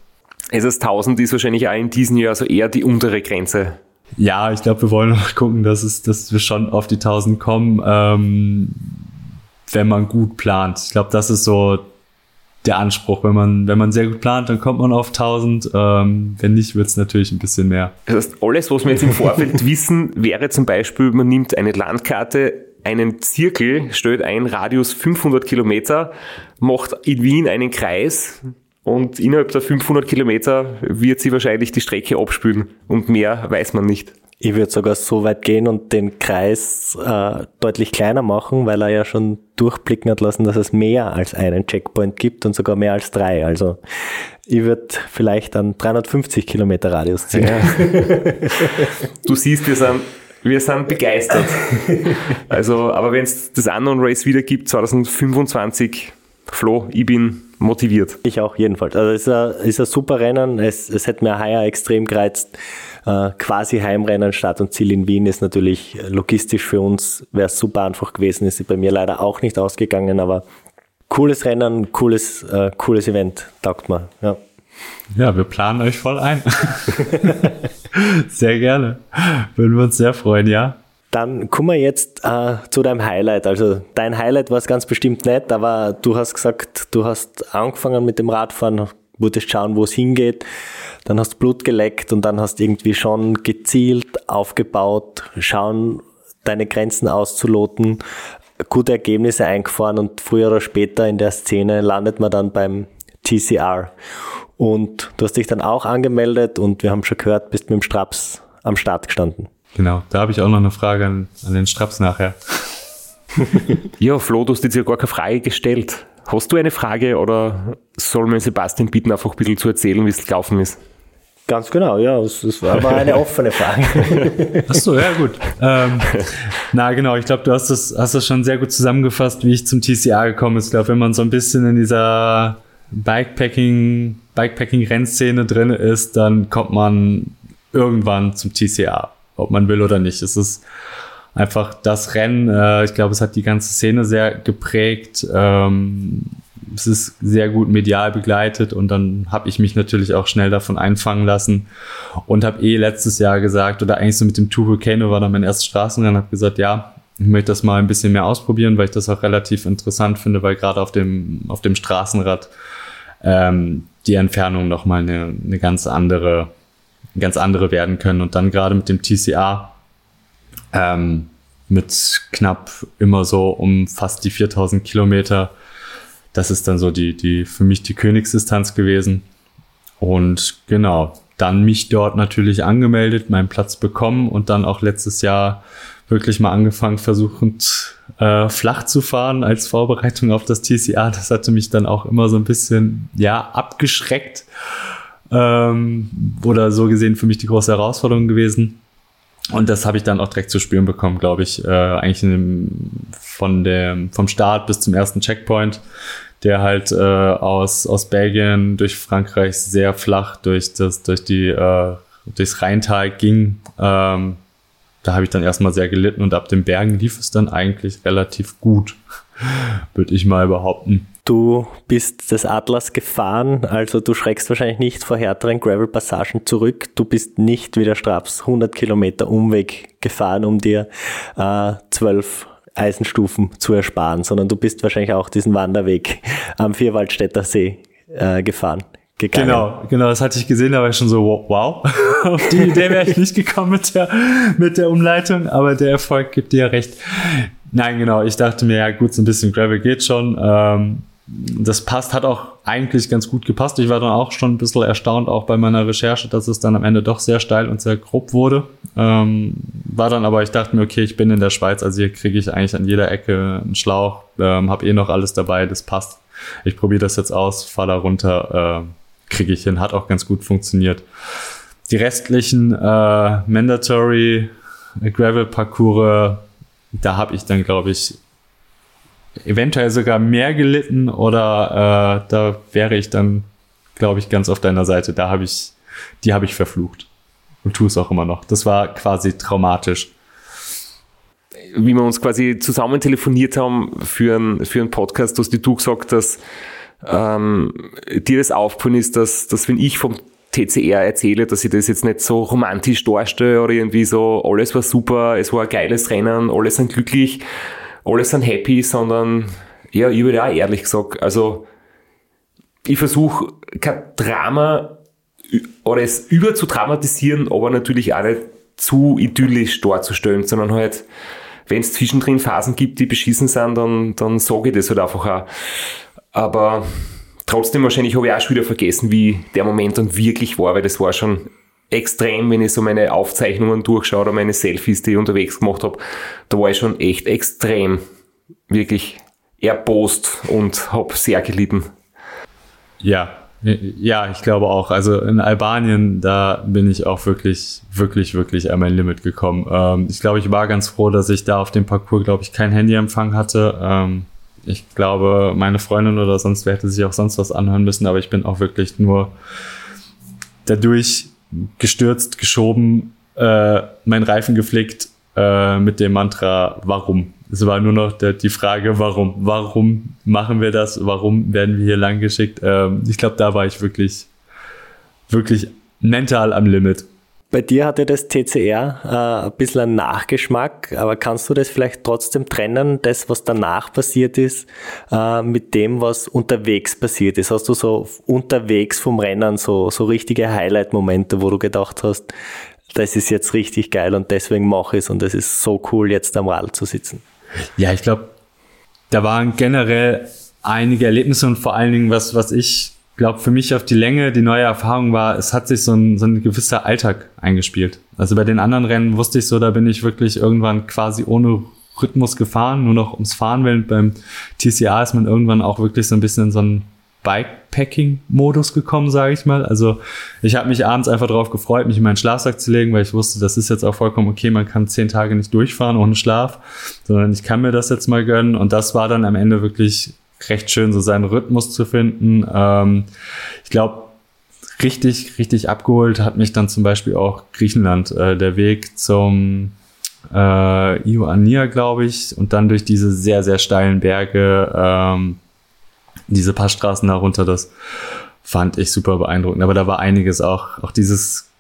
Es ist 1000 ist wahrscheinlich auch in diesem Jahr so eher die untere Grenze. Ja, ich glaube, wir wollen noch gucken, dass, es, dass wir schon auf die 1000 kommen, ähm, wenn man gut plant. Ich glaube, das ist so der Anspruch. Wenn man, wenn man sehr gut plant, dann kommt man auf 1000. Ähm, wenn nicht, wird es natürlich ein bisschen mehr. Das heißt, alles, was wir jetzt im Vorfeld wissen, wäre zum Beispiel, man nimmt eine Landkarte, einen Zirkel, stellt ein Radius 500 Kilometer, macht in Wien einen Kreis und innerhalb der 500 Kilometer wird sie wahrscheinlich die Strecke abspülen und mehr weiß man nicht. Ich würde sogar so weit gehen und den Kreis äh, deutlich kleiner machen, weil er ja schon durchblicken hat lassen, dass es mehr als einen Checkpoint gibt und sogar mehr als drei. Also ich würde vielleicht an 350 Kilometer Radius ziehen. Ja. du siehst, wir sind, wir sind begeistert. Also, aber wenn es das Unknown Race wieder gibt, 2025, Flo, ich bin motiviert. Ich auch, jedenfalls. Also es ist ein, ist ein super Rennen. Es, es hat mir heuer extrem gereizt. Äh, quasi Heimrennen, Start und Ziel in Wien ist natürlich logistisch für uns, wäre es super einfach gewesen, ist bei mir leider auch nicht ausgegangen, aber cooles Rennen, cooles, äh, cooles Event, taugt mir. Ja. ja, wir planen euch voll ein. sehr gerne. Würden wir uns sehr freuen, ja. Dann kommen wir jetzt äh, zu deinem Highlight. Also dein Highlight war es ganz bestimmt nicht, aber du hast gesagt, du hast angefangen mit dem Radfahren, wolltest schauen, wo es hingeht, dann hast Blut geleckt und dann hast irgendwie schon gezielt aufgebaut, schauen, deine Grenzen auszuloten, gute Ergebnisse eingefahren und früher oder später in der Szene landet man dann beim TCR. Und du hast dich dann auch angemeldet und wir haben schon gehört, bist mit dem Straps am Start gestanden. Genau, da habe ich auch noch eine Frage an, an den Straps nachher. ja, Flo, du hast jetzt ja gar keine Frage gestellt. Hast du eine Frage oder soll man Sebastian bitten, einfach ein bisschen zu erzählen, wie es gelaufen ist? Ganz genau, ja, es war aber eine offene Frage. Achso, ja gut. Ähm, na genau, ich glaube, du hast das, hast das schon sehr gut zusammengefasst, wie ich zum TCA gekommen ist. Ich glaube, wenn man so ein bisschen in dieser Bikepacking, Bikepacking-Rennszene drin ist, dann kommt man irgendwann zum TCA, ob man will oder nicht. Es ist einfach das Rennen. Äh, ich glaube, es hat die ganze Szene sehr geprägt. Ähm, es ist sehr gut medial begleitet und dann habe ich mich natürlich auch schnell davon einfangen lassen und habe eh letztes Jahr gesagt, oder eigentlich so mit dem Tour Volcano war dann mein erstes Straßenrennen, habe gesagt, ja, ich möchte das mal ein bisschen mehr ausprobieren, weil ich das auch relativ interessant finde, weil gerade auf dem, auf dem Straßenrad ähm, die Entfernung nochmal eine, eine ganz andere, ganz andere werden können. Und dann gerade mit dem TCA ähm, mit knapp immer so um fast die 4000 Kilometer das ist dann so die, die, für mich die Königsdistanz gewesen. Und genau, dann mich dort natürlich angemeldet, meinen Platz bekommen und dann auch letztes Jahr wirklich mal angefangen, versuchend äh, flach zu fahren als Vorbereitung auf das TCA. Das hatte mich dann auch immer so ein bisschen, ja, abgeschreckt. Ähm, oder so gesehen für mich die große Herausforderung gewesen. Und das habe ich dann auch direkt zu spüren bekommen, glaube ich, äh, eigentlich dem, von dem, vom Start bis zum ersten Checkpoint, der halt äh, aus, aus Belgien durch Frankreich sehr flach durch das, durch die, äh, durchs Rheintal ging. Ähm, da habe ich dann erstmal sehr gelitten und ab den Bergen lief es dann eigentlich relativ gut, würde ich mal behaupten. Du bist das Atlas gefahren, also du schreckst wahrscheinlich nicht vor härteren Gravel-Passagen zurück. Du bist nicht wie der Straps 100 Kilometer Umweg gefahren, um dir äh, zwölf Eisenstufen zu ersparen, sondern du bist wahrscheinlich auch diesen Wanderweg am Vierwaldstätter See äh, gefahren. Gegangen. Genau, genau, das hatte ich gesehen, da war ich schon so, wow, auf die Idee wäre ich nicht gekommen mit der, mit der Umleitung, aber der Erfolg gibt dir recht. Nein, genau, ich dachte mir, ja gut, so ein bisschen Gravel geht schon. Ähm, das passt, hat auch eigentlich ganz gut gepasst. Ich war dann auch schon ein bisschen erstaunt, auch bei meiner Recherche, dass es dann am Ende doch sehr steil und sehr grob wurde. Ähm, war dann aber, ich dachte mir, okay, ich bin in der Schweiz, also hier kriege ich eigentlich an jeder Ecke einen Schlauch, ähm, habe eh noch alles dabei, das passt. Ich probiere das jetzt aus, fahr da runter, äh, kriege ich hin, hat auch ganz gut funktioniert. Die restlichen äh, Mandatory Gravel Parcours, da habe ich dann, glaube ich, eventuell sogar mehr gelitten oder äh, da wäre ich dann, glaube ich, ganz auf deiner Seite. Da habe ich, die habe ich verflucht und tue es auch immer noch. Das war quasi traumatisch. Wie wir uns quasi zusammen telefoniert haben für einen, für einen Podcast, hast du gesagt, dass ähm, dir das aufgefallen ist, dass, dass wenn ich vom TCR erzähle, dass ich das jetzt nicht so romantisch darstelle oder irgendwie so, alles war super, es war ein geiles Rennen, alle sind glücklich, alle sind happy, sondern ja, ich würde auch ehrlich gesagt, also ich versuche kein Drama oder es über zu dramatisieren, aber natürlich auch nicht zu idyllisch darzustellen, sondern halt, wenn es zwischendrin Phasen gibt, die beschissen sind, dann, dann sage ich das halt einfach auch. Aber trotzdem wahrscheinlich habe ich auch schon wieder vergessen, wie der Moment dann wirklich war, weil das war schon extrem, wenn ich so meine Aufzeichnungen durchschaue oder meine Selfies, die ich unterwegs gemacht habe, da war ich schon echt extrem, wirklich erbost und habe sehr gelitten. Ja, ja, ich glaube auch. Also in Albanien, da bin ich auch wirklich, wirklich, wirklich an mein Limit gekommen. Ähm, ich glaube, ich war ganz froh, dass ich da auf dem Parcours, glaube ich, kein Handyempfang hatte. Ähm, ich glaube, meine Freundin oder sonst wer hätte sich auch sonst was anhören müssen, aber ich bin auch wirklich nur dadurch gestürzt, geschoben, äh, mein Reifen geflickt äh, mit dem Mantra, warum? Es war nur noch der, die Frage, warum? Warum machen wir das? Warum werden wir hier lang geschickt? Ähm, ich glaube, da war ich wirklich, wirklich mental am Limit. Bei dir hatte das TCR äh, ein bisschen einen Nachgeschmack, aber kannst du das vielleicht trotzdem trennen, das, was danach passiert ist, äh, mit dem, was unterwegs passiert ist? Hast du so unterwegs vom Rennen so, so richtige Highlight-Momente, wo du gedacht hast, das ist jetzt richtig geil und deswegen mache ich es und es ist so cool, jetzt am Rad zu sitzen? Ja, ich glaube, da waren generell einige Erlebnisse und vor allen Dingen was, was ich glaube, für mich auf die Länge die neue Erfahrung war, es hat sich so ein, so ein gewisser Alltag eingespielt. Also bei den anderen Rennen wusste ich so, da bin ich wirklich irgendwann quasi ohne Rhythmus gefahren, nur noch ums Fahren, weil beim TCA ist man irgendwann auch wirklich so ein bisschen in so einen Bikepacking-Modus gekommen, sage ich mal. Also ich habe mich abends einfach darauf gefreut, mich in meinen Schlafsack zu legen, weil ich wusste, das ist jetzt auch vollkommen okay, man kann zehn Tage nicht durchfahren ohne Schlaf, sondern ich kann mir das jetzt mal gönnen. Und das war dann am Ende wirklich recht schön, so seinen Rhythmus zu finden. Ähm, ich glaube, richtig, richtig abgeholt hat mich dann zum Beispiel auch Griechenland, äh, der Weg zum äh, Ioannina, glaube ich, und dann durch diese sehr, sehr steilen Berge, ähm, diese paar Straßen darunter, das fand ich super beeindruckend. Aber da war einiges auch, auch dieses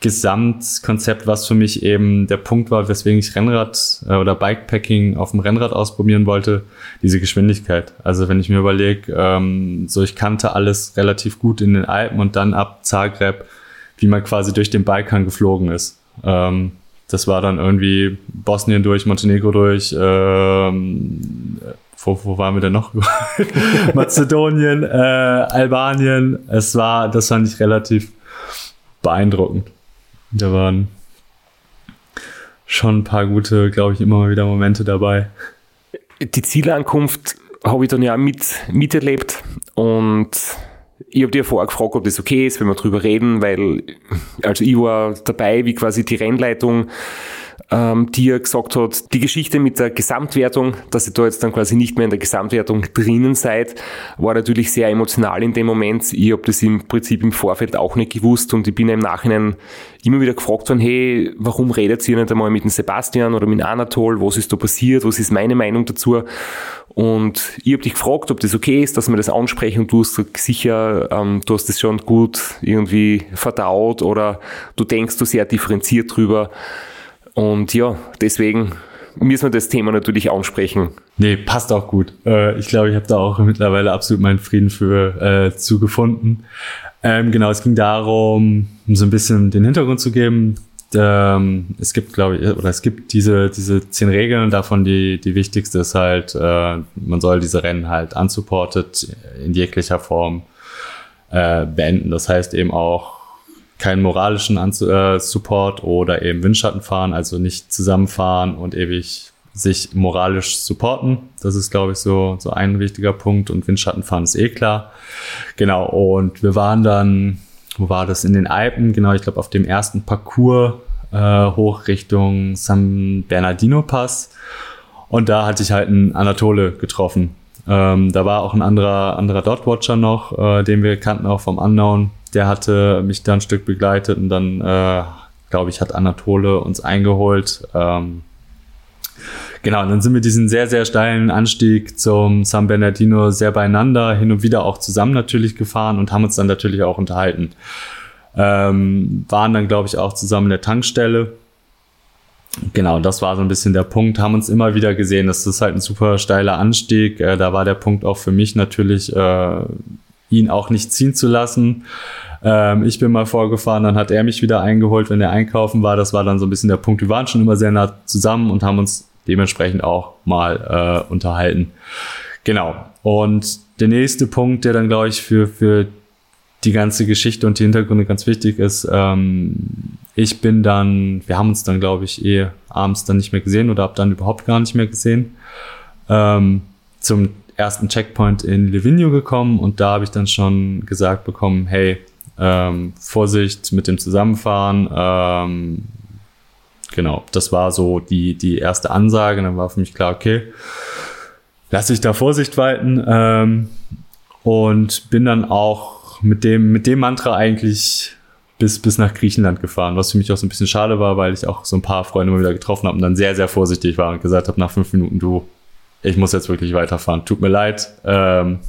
Gesamtkonzept, was für mich eben der Punkt war, weswegen ich Rennrad äh, oder Bikepacking auf dem Rennrad ausprobieren wollte, diese Geschwindigkeit. Also wenn ich mir überlege, ähm, so ich kannte alles relativ gut in den Alpen und dann ab Zagreb, wie man quasi durch den Balkan geflogen ist. Ähm, das war dann irgendwie Bosnien durch, Montenegro durch, ähm, wo, wo waren wir denn noch? Mazedonien, äh, Albanien. Es war, das fand ich relativ beeindruckend. Da waren schon ein paar gute, glaube ich, immer mal wieder Momente dabei. Die Zielankunft habe ich dann ja mit, miterlebt und ich habe dir vorher gefragt, ob das okay ist, wenn wir drüber reden, weil also ich war dabei, wie quasi die Rennleitung ähm, die er gesagt hat, die Geschichte mit der Gesamtwertung, dass ihr da jetzt dann quasi nicht mehr in der Gesamtwertung drinnen seid, war natürlich sehr emotional in dem Moment. Ich habe das im Prinzip im Vorfeld auch nicht gewusst und ich bin im Nachhinein immer wieder gefragt worden, hey, warum redet ihr nicht einmal mit dem Sebastian oder mit Anatol, was ist da passiert, was ist meine Meinung dazu? Und ich habe dich gefragt, ob das okay ist, dass wir das ansprechen und du hast sicher, ähm, du hast das schon gut irgendwie verdaut oder du denkst du sehr differenziert drüber. Und ja, deswegen müssen wir das Thema natürlich ansprechen. Nee, passt auch gut. Äh, ich glaube, ich habe da auch mittlerweile absolut meinen Frieden für äh, zugefunden. Ähm, genau, es ging darum, um so ein bisschen den Hintergrund zu geben. Ähm, es gibt, glaube ich, oder es gibt diese, diese zehn Regeln, davon die, die wichtigste ist halt, äh, man soll diese Rennen halt unsupported in jeglicher Form äh, beenden. Das heißt eben auch, keinen moralischen Anzu äh, Support oder eben Windschatten fahren, also nicht zusammenfahren und ewig sich moralisch supporten. Das ist, glaube ich, so, so ein wichtiger Punkt. Und Windschattenfahren ist eh klar. Genau. Und wir waren dann, wo war das? In den Alpen. Genau, ich glaube, auf dem ersten Parcours äh, hoch Richtung San Bernardino Pass. Und da hatte ich halt einen Anatole getroffen. Ähm, da war auch ein anderer, anderer Dot-Watcher noch, äh, den wir kannten auch vom Unknown der hatte mich da ein Stück begleitet und dann, äh, glaube ich, hat Anatole uns eingeholt. Ähm, genau, dann sind wir diesen sehr, sehr steilen Anstieg zum San Bernardino sehr beieinander, hin und wieder auch zusammen natürlich gefahren und haben uns dann natürlich auch unterhalten. Ähm, waren dann, glaube ich, auch zusammen in der Tankstelle. Genau, das war so ein bisschen der Punkt. Haben uns immer wieder gesehen, das ist halt ein super steiler Anstieg. Äh, da war der Punkt auch für mich natürlich, äh, ihn auch nicht ziehen zu lassen. Ähm, ich bin mal vorgefahren, dann hat er mich wieder eingeholt, wenn er einkaufen war. Das war dann so ein bisschen der Punkt. Wir waren schon immer sehr nah zusammen und haben uns dementsprechend auch mal äh, unterhalten. Genau. Und der nächste Punkt, der dann, glaube ich, für, für die ganze Geschichte und die Hintergründe ganz wichtig ist, ähm, ich bin dann, wir haben uns dann, glaube ich, eh abends dann nicht mehr gesehen oder ab dann überhaupt gar nicht mehr gesehen. Ähm, zum ersten Checkpoint in Livigno gekommen und da habe ich dann schon gesagt bekommen, hey, ähm, Vorsicht mit dem Zusammenfahren. Ähm, genau, das war so die, die erste Ansage. dann war für mich klar, okay, lasse ich da Vorsicht walten ähm, und bin dann auch mit dem, mit dem Mantra eigentlich bis, bis nach Griechenland gefahren, was für mich auch so ein bisschen schade war, weil ich auch so ein paar Freunde mal wieder getroffen habe und dann sehr, sehr vorsichtig war und gesagt habe, nach fünf Minuten, du, ich muss jetzt wirklich weiterfahren. Tut mir leid. Ähm,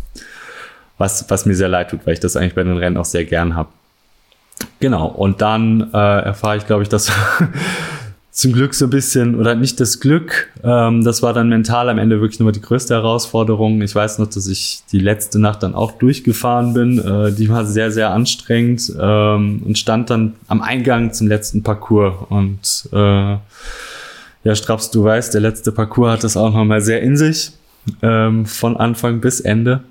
was, was mir sehr leid tut, weil ich das eigentlich bei den Rennen auch sehr gern habe. Genau, und dann äh, erfahre ich, glaube ich, dass zum Glück so ein bisschen, oder nicht das Glück, ähm, das war dann mental am Ende wirklich nur die größte Herausforderung. Ich weiß noch, dass ich die letzte Nacht dann auch durchgefahren bin. Äh, die war sehr, sehr anstrengend ähm, und stand dann am Eingang zum letzten Parcours. Und äh, ja, Straps, du weißt, der letzte Parcours hat das auch nochmal sehr in sich, ähm, von Anfang bis Ende.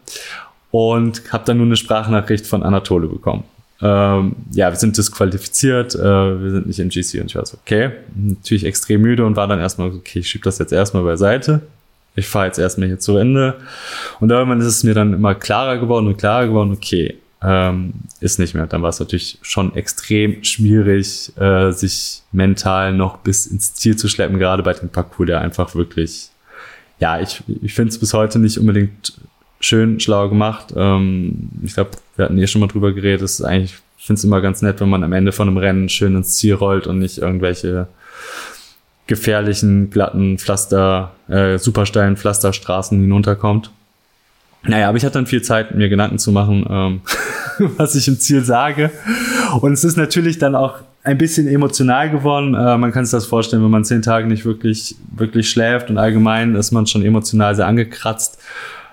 Und habe dann nur eine Sprachnachricht von Anatole bekommen. ähm, ja, wir sind disqualifiziert, äh, wir sind nicht in GC. Und ich war so, okay, natürlich extrem müde und war dann erstmal, okay, ich schieb das jetzt erstmal beiseite. Ich fahre jetzt erstmal hier zu Ende. Und irgendwann ist es mir dann immer klarer geworden und klarer geworden, okay, ähm, ist nicht mehr. Dann war es natürlich schon extrem schwierig, äh, sich mental noch bis ins Ziel zu schleppen, gerade bei dem Parcours, der einfach wirklich, ja, ich, ich finde es bis heute nicht unbedingt schön schlau gemacht. Ähm, ich glaube, wir hatten hier schon mal drüber geredet. Es ist eigentlich, ich finde es immer ganz nett, wenn man am Ende von einem Rennen schön ins Ziel rollt und nicht irgendwelche gefährlichen, glatten Pflaster, äh, supersteilen Pflasterstraßen hinunterkommt. Naja, aber ich hatte dann viel Zeit, mir Gedanken zu machen, ähm, was ich im Ziel sage. Und es ist natürlich dann auch ein bisschen emotional geworden. Äh, man kann sich das vorstellen, wenn man zehn Tage nicht wirklich, wirklich schläft und allgemein ist man schon emotional sehr angekratzt.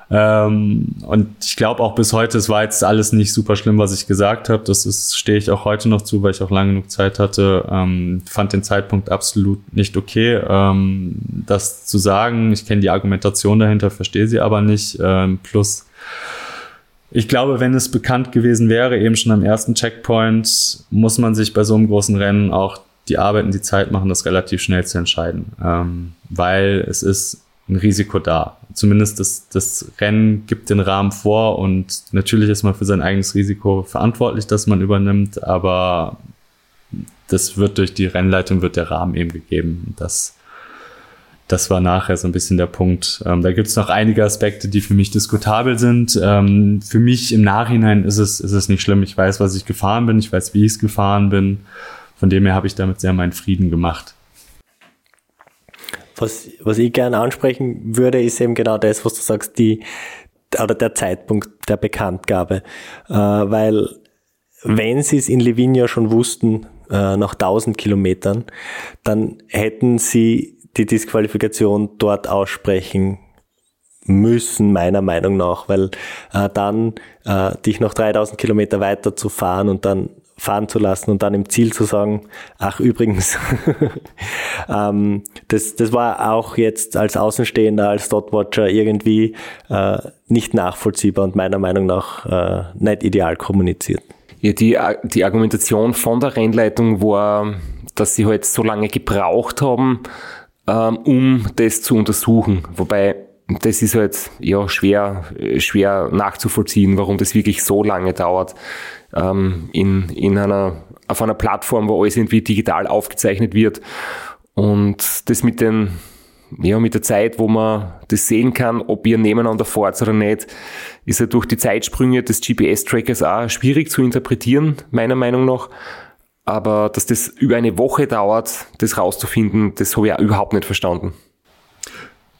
Ähm, und ich glaube auch bis heute, es war jetzt alles nicht super schlimm, was ich gesagt habe. Das ist, stehe ich auch heute noch zu, weil ich auch lange genug Zeit hatte. Ähm, fand den Zeitpunkt absolut nicht okay, ähm, das zu sagen. Ich kenne die Argumentation dahinter, verstehe sie aber nicht. Ähm, plus, ich glaube, wenn es bekannt gewesen wäre, eben schon am ersten Checkpoint, muss man sich bei so einem großen Rennen auch die Arbeit und die Zeit machen, das relativ schnell zu entscheiden. Ähm, weil es ist ein Risiko da. Zumindest das, das Rennen gibt den Rahmen vor und natürlich ist man für sein eigenes Risiko verantwortlich, dass man übernimmt, aber das wird durch die Rennleitung, wird der Rahmen eben gegeben. Das, das war nachher so ein bisschen der Punkt. Ähm, da gibt es noch einige Aspekte, die für mich diskutabel sind. Ähm, für mich im Nachhinein ist es, ist es nicht schlimm. Ich weiß, was ich gefahren bin, ich weiß, wie ich es gefahren bin. Von dem her habe ich damit sehr meinen Frieden gemacht. Was, was ich gerne ansprechen würde, ist eben genau das, was du sagst, die, oder der Zeitpunkt der Bekanntgabe. Äh, weil, wenn sie es in Livigno schon wussten, äh, nach 1000 Kilometern, dann hätten sie die Disqualifikation dort aussprechen müssen, meiner Meinung nach, weil äh, dann äh, dich noch 3000 Kilometer weiter zu fahren und dann fahren zu lassen und dann im Ziel zu sagen, ach übrigens, ähm, das, das war auch jetzt als Außenstehender, als Dotwatcher irgendwie äh, nicht nachvollziehbar und meiner Meinung nach äh, nicht ideal kommuniziert. Ja, die, die Argumentation von der Rennleitung war, dass sie halt so lange gebraucht haben, ähm, um das zu untersuchen. Wobei das ist halt ja schwer, schwer nachzuvollziehen, warum das wirklich so lange dauert ähm, in, in einer, auf einer Plattform, wo alles irgendwie digital aufgezeichnet wird. Und das mit den, ja, mit der Zeit, wo man das sehen kann, ob ihr nebeneinander fahrt oder nicht, ist ja durch die Zeitsprünge des GPS-Trackers auch schwierig zu interpretieren, meiner Meinung nach. Aber dass das über eine Woche dauert, das rauszufinden, das habe ich auch überhaupt nicht verstanden.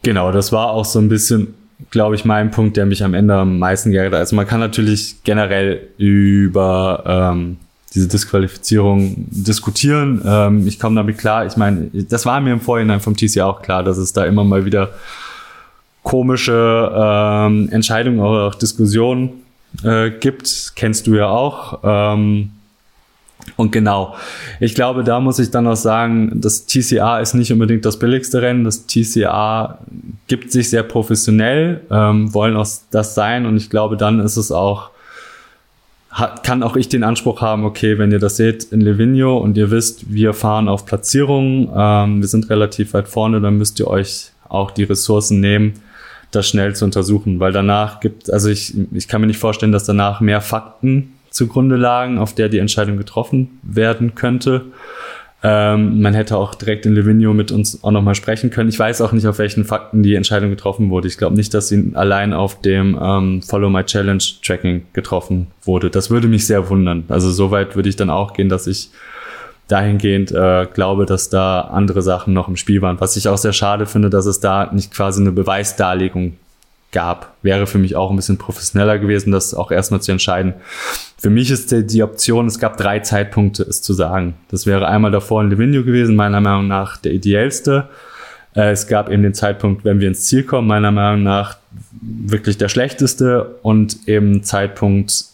Genau, das war auch so ein bisschen glaube ich, mein Punkt, der mich am Ende am meisten geärgert hat. Also man kann natürlich generell über ähm, diese Disqualifizierung diskutieren. Ähm, ich komme damit klar. Ich meine, das war mir im Vorhinein vom TC auch klar, dass es da immer mal wieder komische ähm, Entscheidungen oder auch Diskussionen äh, gibt. Kennst du ja auch. Ähm, und genau, ich glaube, da muss ich dann auch sagen, das TCA ist nicht unbedingt das billigste Rennen. Das TCA gibt sich sehr professionell, ähm, wollen auch das sein. Und ich glaube, dann ist es auch, kann auch ich den Anspruch haben, okay, wenn ihr das seht in Livigno und ihr wisst, wir fahren auf Platzierungen, ähm, wir sind relativ weit vorne, dann müsst ihr euch auch die Ressourcen nehmen, das schnell zu untersuchen, weil danach gibt, also ich, ich kann mir nicht vorstellen, dass danach mehr Fakten zugrunde lagen, auf der die Entscheidung getroffen werden könnte. Ähm, man hätte auch direkt in Livigno mit uns auch nochmal sprechen können. Ich weiß auch nicht, auf welchen Fakten die Entscheidung getroffen wurde. Ich glaube nicht, dass sie allein auf dem ähm, Follow My Challenge Tracking getroffen wurde. Das würde mich sehr wundern. Also soweit würde ich dann auch gehen, dass ich dahingehend äh, glaube, dass da andere Sachen noch im Spiel waren. Was ich auch sehr schade finde, dass es da nicht quasi eine Beweisdarlegung gab. Wäre für mich auch ein bisschen professioneller gewesen, das auch erstmal zu entscheiden. Für mich ist die, die Option, es gab drei Zeitpunkte, es zu sagen. Das wäre einmal davor in Livigno gewesen, meiner Meinung nach der ideellste. Äh, es gab eben den Zeitpunkt, wenn wir ins Ziel kommen, meiner Meinung nach wirklich der schlechteste und eben Zeitpunkt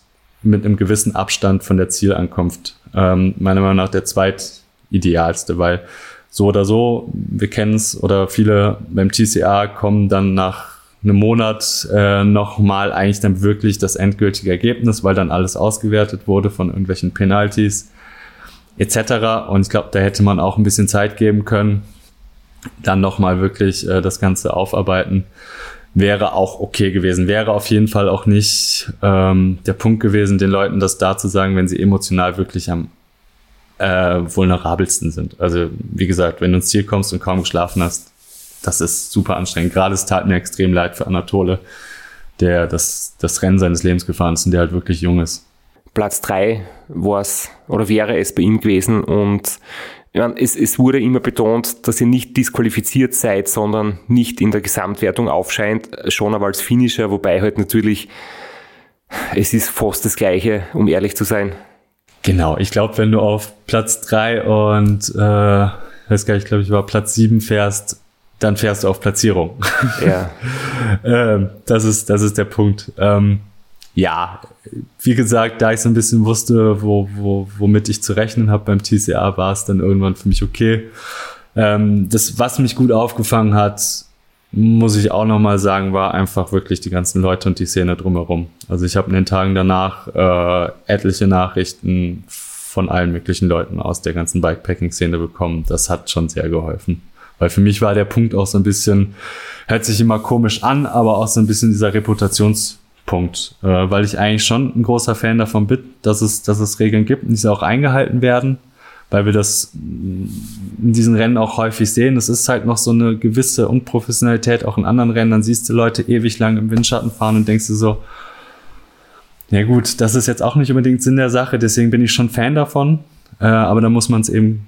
mit einem gewissen Abstand von der Zielankunft. Ähm, meiner Meinung nach der zweitidealste, weil so oder so, wir kennen es, oder viele beim TCA kommen dann nach einem Monat äh, nochmal eigentlich dann wirklich das endgültige Ergebnis, weil dann alles ausgewertet wurde von irgendwelchen Penalties etc. Und ich glaube, da hätte man auch ein bisschen Zeit geben können, dann nochmal wirklich äh, das Ganze aufarbeiten. Wäre auch okay gewesen. Wäre auf jeden Fall auch nicht ähm, der Punkt gewesen, den Leuten das da zu sagen, wenn sie emotional wirklich am äh, vulnerabelsten sind. Also wie gesagt, wenn du ins Ziel kommst und kaum geschlafen hast, das ist super anstrengend. Gerade es tat mir extrem leid für Anatole, der das, das Rennen seines Lebens gefahren ist und der halt wirklich jung ist. Platz drei war es oder wäre es bei ihm gewesen und es, es wurde immer betont, dass ihr nicht disqualifiziert seid, sondern nicht in der Gesamtwertung aufscheint, schon aber als Finisher, wobei halt natürlich es ist fast das Gleiche, um ehrlich zu sein. Genau, ich glaube, wenn du auf Platz drei und äh, weiß gar nicht, ich glaube, ich war Platz sieben fährst, dann fährst du auf Platzierung. Ja. ähm, das ist, das ist der Punkt. Ähm, ja, wie gesagt, da ich so ein bisschen wusste, wo, wo, womit ich zu rechnen habe beim TCA, war es dann irgendwann für mich okay. Ähm, das, was mich gut aufgefangen hat, muss ich auch nochmal sagen, war einfach wirklich die ganzen Leute und die Szene drumherum. Also ich habe in den Tagen danach äh, etliche Nachrichten von allen möglichen Leuten aus der ganzen Bikepacking-Szene bekommen. Das hat schon sehr geholfen. Weil für mich war der Punkt auch so ein bisschen, hört sich immer komisch an, aber auch so ein bisschen dieser Reputationspunkt, äh, weil ich eigentlich schon ein großer Fan davon bin, dass es, dass es Regeln gibt und diese auch eingehalten werden, weil wir das in diesen Rennen auch häufig sehen. Es ist halt noch so eine gewisse Unprofessionalität auch in anderen Rennen. Dann siehst du Leute ewig lang im Windschatten fahren und denkst du so, ja gut, das ist jetzt auch nicht unbedingt Sinn der Sache, deswegen bin ich schon Fan davon. Äh, aber da muss man es eben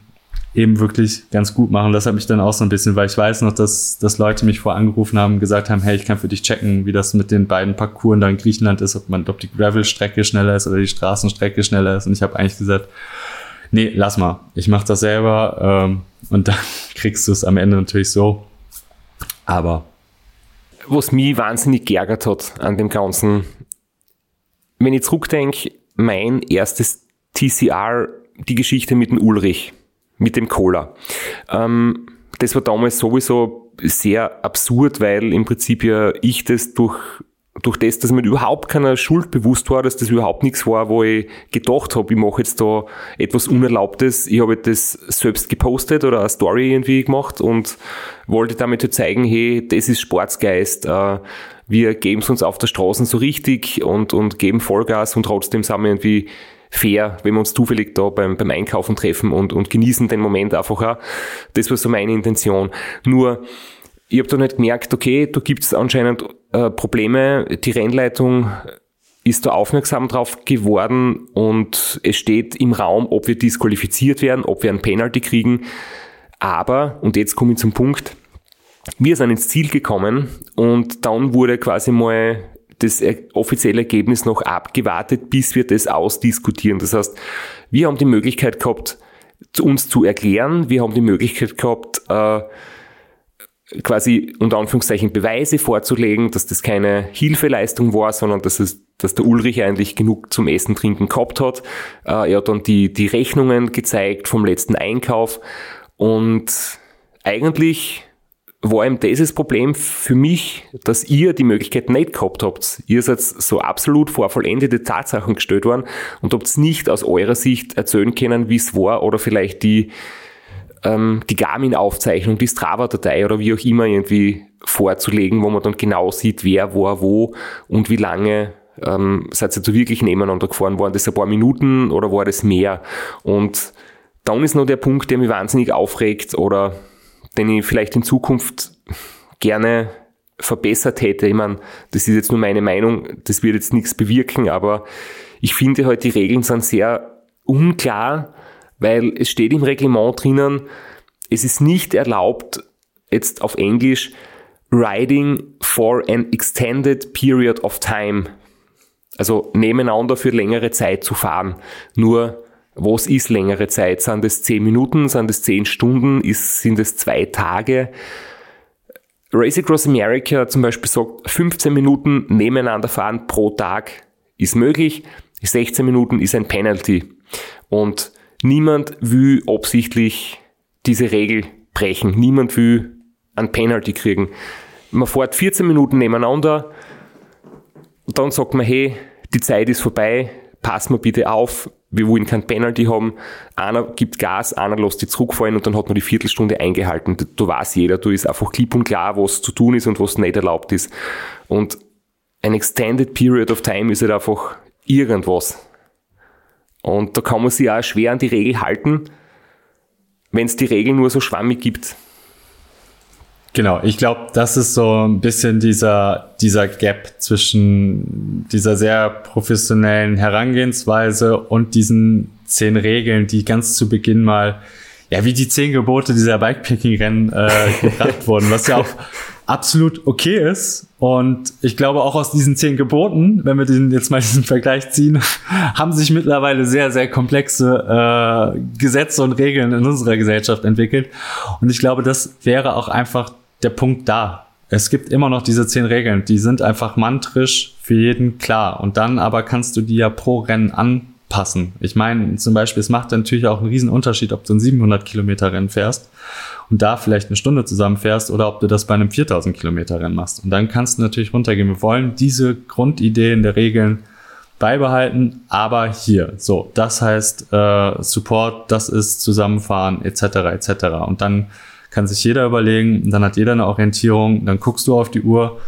eben wirklich ganz gut machen. Das hat mich dann auch so ein bisschen, weil ich weiß noch, dass, dass Leute mich vor angerufen haben, gesagt haben, hey, ich kann für dich checken, wie das mit den beiden Parcours da in Griechenland ist, ob man, ob die Gravel-Strecke schneller ist oder die Straßenstrecke schneller ist. Und ich habe eigentlich gesagt, nee, lass mal, ich mache das selber ähm, und dann kriegst du es am Ende natürlich so. Aber was mich wahnsinnig geärgert hat an dem Ganzen, wenn ich zurückdenke, mein erstes TCR, die Geschichte mit dem Ulrich mit dem Cola. Ähm, das war damals sowieso sehr absurd, weil im Prinzip ja ich das durch durch das, dass mir überhaupt keiner Schuld bewusst war, dass das überhaupt nichts war, wo ich gedacht habe, ich mache jetzt da etwas Unerlaubtes. Ich habe das selbst gepostet oder eine Story irgendwie gemacht und wollte damit halt zeigen, hey, das ist Sportsgeist. Äh, wir geben es uns auf der Straße so richtig und, und geben Vollgas und trotzdem sind wir irgendwie fair, wenn wir uns zufällig da beim, beim Einkaufen treffen und, und genießen den Moment einfach auch. Das war so meine Intention. Nur, ich habe dann halt gemerkt, okay, da gibt es anscheinend äh, Probleme. Die Rennleitung ist da aufmerksam drauf geworden und es steht im Raum, ob wir disqualifiziert werden, ob wir ein Penalty kriegen. Aber, und jetzt komme ich zum Punkt, wir sind ins Ziel gekommen und dann wurde quasi mal das offizielle Ergebnis noch abgewartet, bis wir das ausdiskutieren. Das heißt, wir haben die Möglichkeit gehabt, uns zu erklären, wir haben die Möglichkeit gehabt, äh, quasi unter Anführungszeichen Beweise vorzulegen, dass das keine Hilfeleistung war, sondern dass es dass der Ulrich eigentlich genug zum Essen, Trinken gehabt hat. Äh, er hat dann die, die Rechnungen gezeigt vom letzten Einkauf und eigentlich war eben dieses Problem für mich, dass ihr die Möglichkeit nicht gehabt habt. Ihr seid so absolut vor vollendete Tatsachen gestellt worden und habt nicht aus eurer Sicht erzählen können, wie es war oder vielleicht die, ähm, die Garmin-Aufzeichnung, die Strava-Datei oder wie auch immer irgendwie vorzulegen, wo man dann genau sieht, wer war wo und wie lange ähm, seid ihr so wirklich nebeneinander gefahren. Waren das ein paar Minuten oder war das mehr? Und dann ist noch der Punkt, der mich wahnsinnig aufregt oder den ich vielleicht in Zukunft gerne verbessert hätte. Ich meine, das ist jetzt nur meine Meinung, das wird jetzt nichts bewirken, aber ich finde halt, die Regeln sind sehr unklar, weil es steht im Reglement drinnen, es ist nicht erlaubt, jetzt auf Englisch, riding for an extended period of time. Also nebeneinander für längere Zeit zu fahren. Nur was ist längere Zeit? Sind es zehn Minuten? Sind es zehn Stunden? Ist, sind es zwei Tage? Race Across America zum Beispiel sagt, 15 Minuten nebeneinander fahren pro Tag ist möglich. 16 Minuten ist ein Penalty. Und niemand will absichtlich diese Regel brechen. Niemand will ein Penalty kriegen. man fährt 14 Minuten nebeneinander, dann sagt man, hey, die Zeit ist vorbei, pass mal bitte auf, wir wollen kein Penalty haben. Einer gibt Gas, einer lässt die zurückfallen und dann hat man die Viertelstunde eingehalten. Da weiß jeder, du ist einfach klipp und klar, was zu tun ist und was nicht erlaubt ist. Und ein Extended Period of Time ist halt einfach irgendwas. Und da kann man sich auch schwer an die Regel halten, wenn es die Regel nur so schwammig gibt. Genau, ich glaube, das ist so ein bisschen dieser, dieser Gap zwischen dieser sehr professionellen Herangehensweise und diesen zehn Regeln, die ganz zu Beginn mal, ja, wie die zehn Gebote dieser Bikepacking-Rennen äh, gebracht wurden, was ja auch absolut okay ist. Und ich glaube auch aus diesen zehn Geboten, wenn wir den jetzt mal diesen Vergleich ziehen, haben sich mittlerweile sehr, sehr komplexe äh, Gesetze und Regeln in unserer Gesellschaft entwickelt. Und ich glaube, das wäre auch einfach der Punkt da. Es gibt immer noch diese zehn Regeln, die sind einfach mantrisch für jeden klar. Und dann aber kannst du die ja pro Rennen anpassen. Ich meine, zum Beispiel, es macht natürlich auch einen riesen Unterschied, ob du ein 700 Kilometer Rennen fährst und da vielleicht eine Stunde zusammen fährst oder ob du das bei einem 4000 Kilometer Rennen machst. Und dann kannst du natürlich runtergehen. Wir wollen diese Grundideen der Regeln beibehalten, aber hier, so, das heißt äh, Support, das ist Zusammenfahren etc. etc. Und dann kann sich jeder überlegen, dann hat jeder eine Orientierung, dann guckst du auf die Uhr,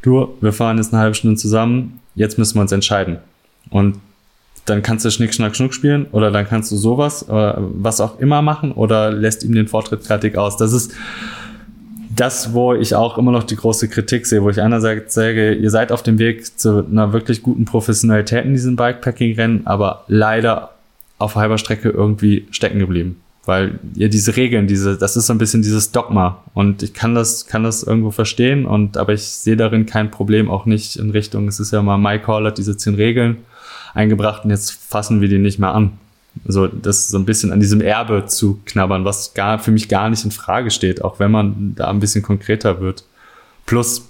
du, wir fahren jetzt eine halbe Stunde zusammen, jetzt müssen wir uns entscheiden. Und dann kannst du Schnick, Schnack, Schnuck spielen oder dann kannst du sowas, äh, was auch immer machen oder lässt ihm den Vortritt fertig aus. Das ist das, wo ich auch immer noch die große Kritik sehe, wo ich einerseits sage, ihr seid auf dem Weg zu einer wirklich guten Professionalität in diesem Bikepacking-Rennen, aber leider auf halber Strecke irgendwie stecken geblieben weil ja diese Regeln, diese, das ist so ein bisschen dieses Dogma und ich kann das, kann das irgendwo verstehen und aber ich sehe darin kein Problem, auch nicht in Richtung, es ist ja mal Mike Hall hat diese zehn Regeln eingebracht und jetzt fassen wir die nicht mehr an. So, das so ein bisschen an diesem Erbe zu knabbern, was gar, für mich gar nicht in Frage steht, auch wenn man da ein bisschen konkreter wird. Plus,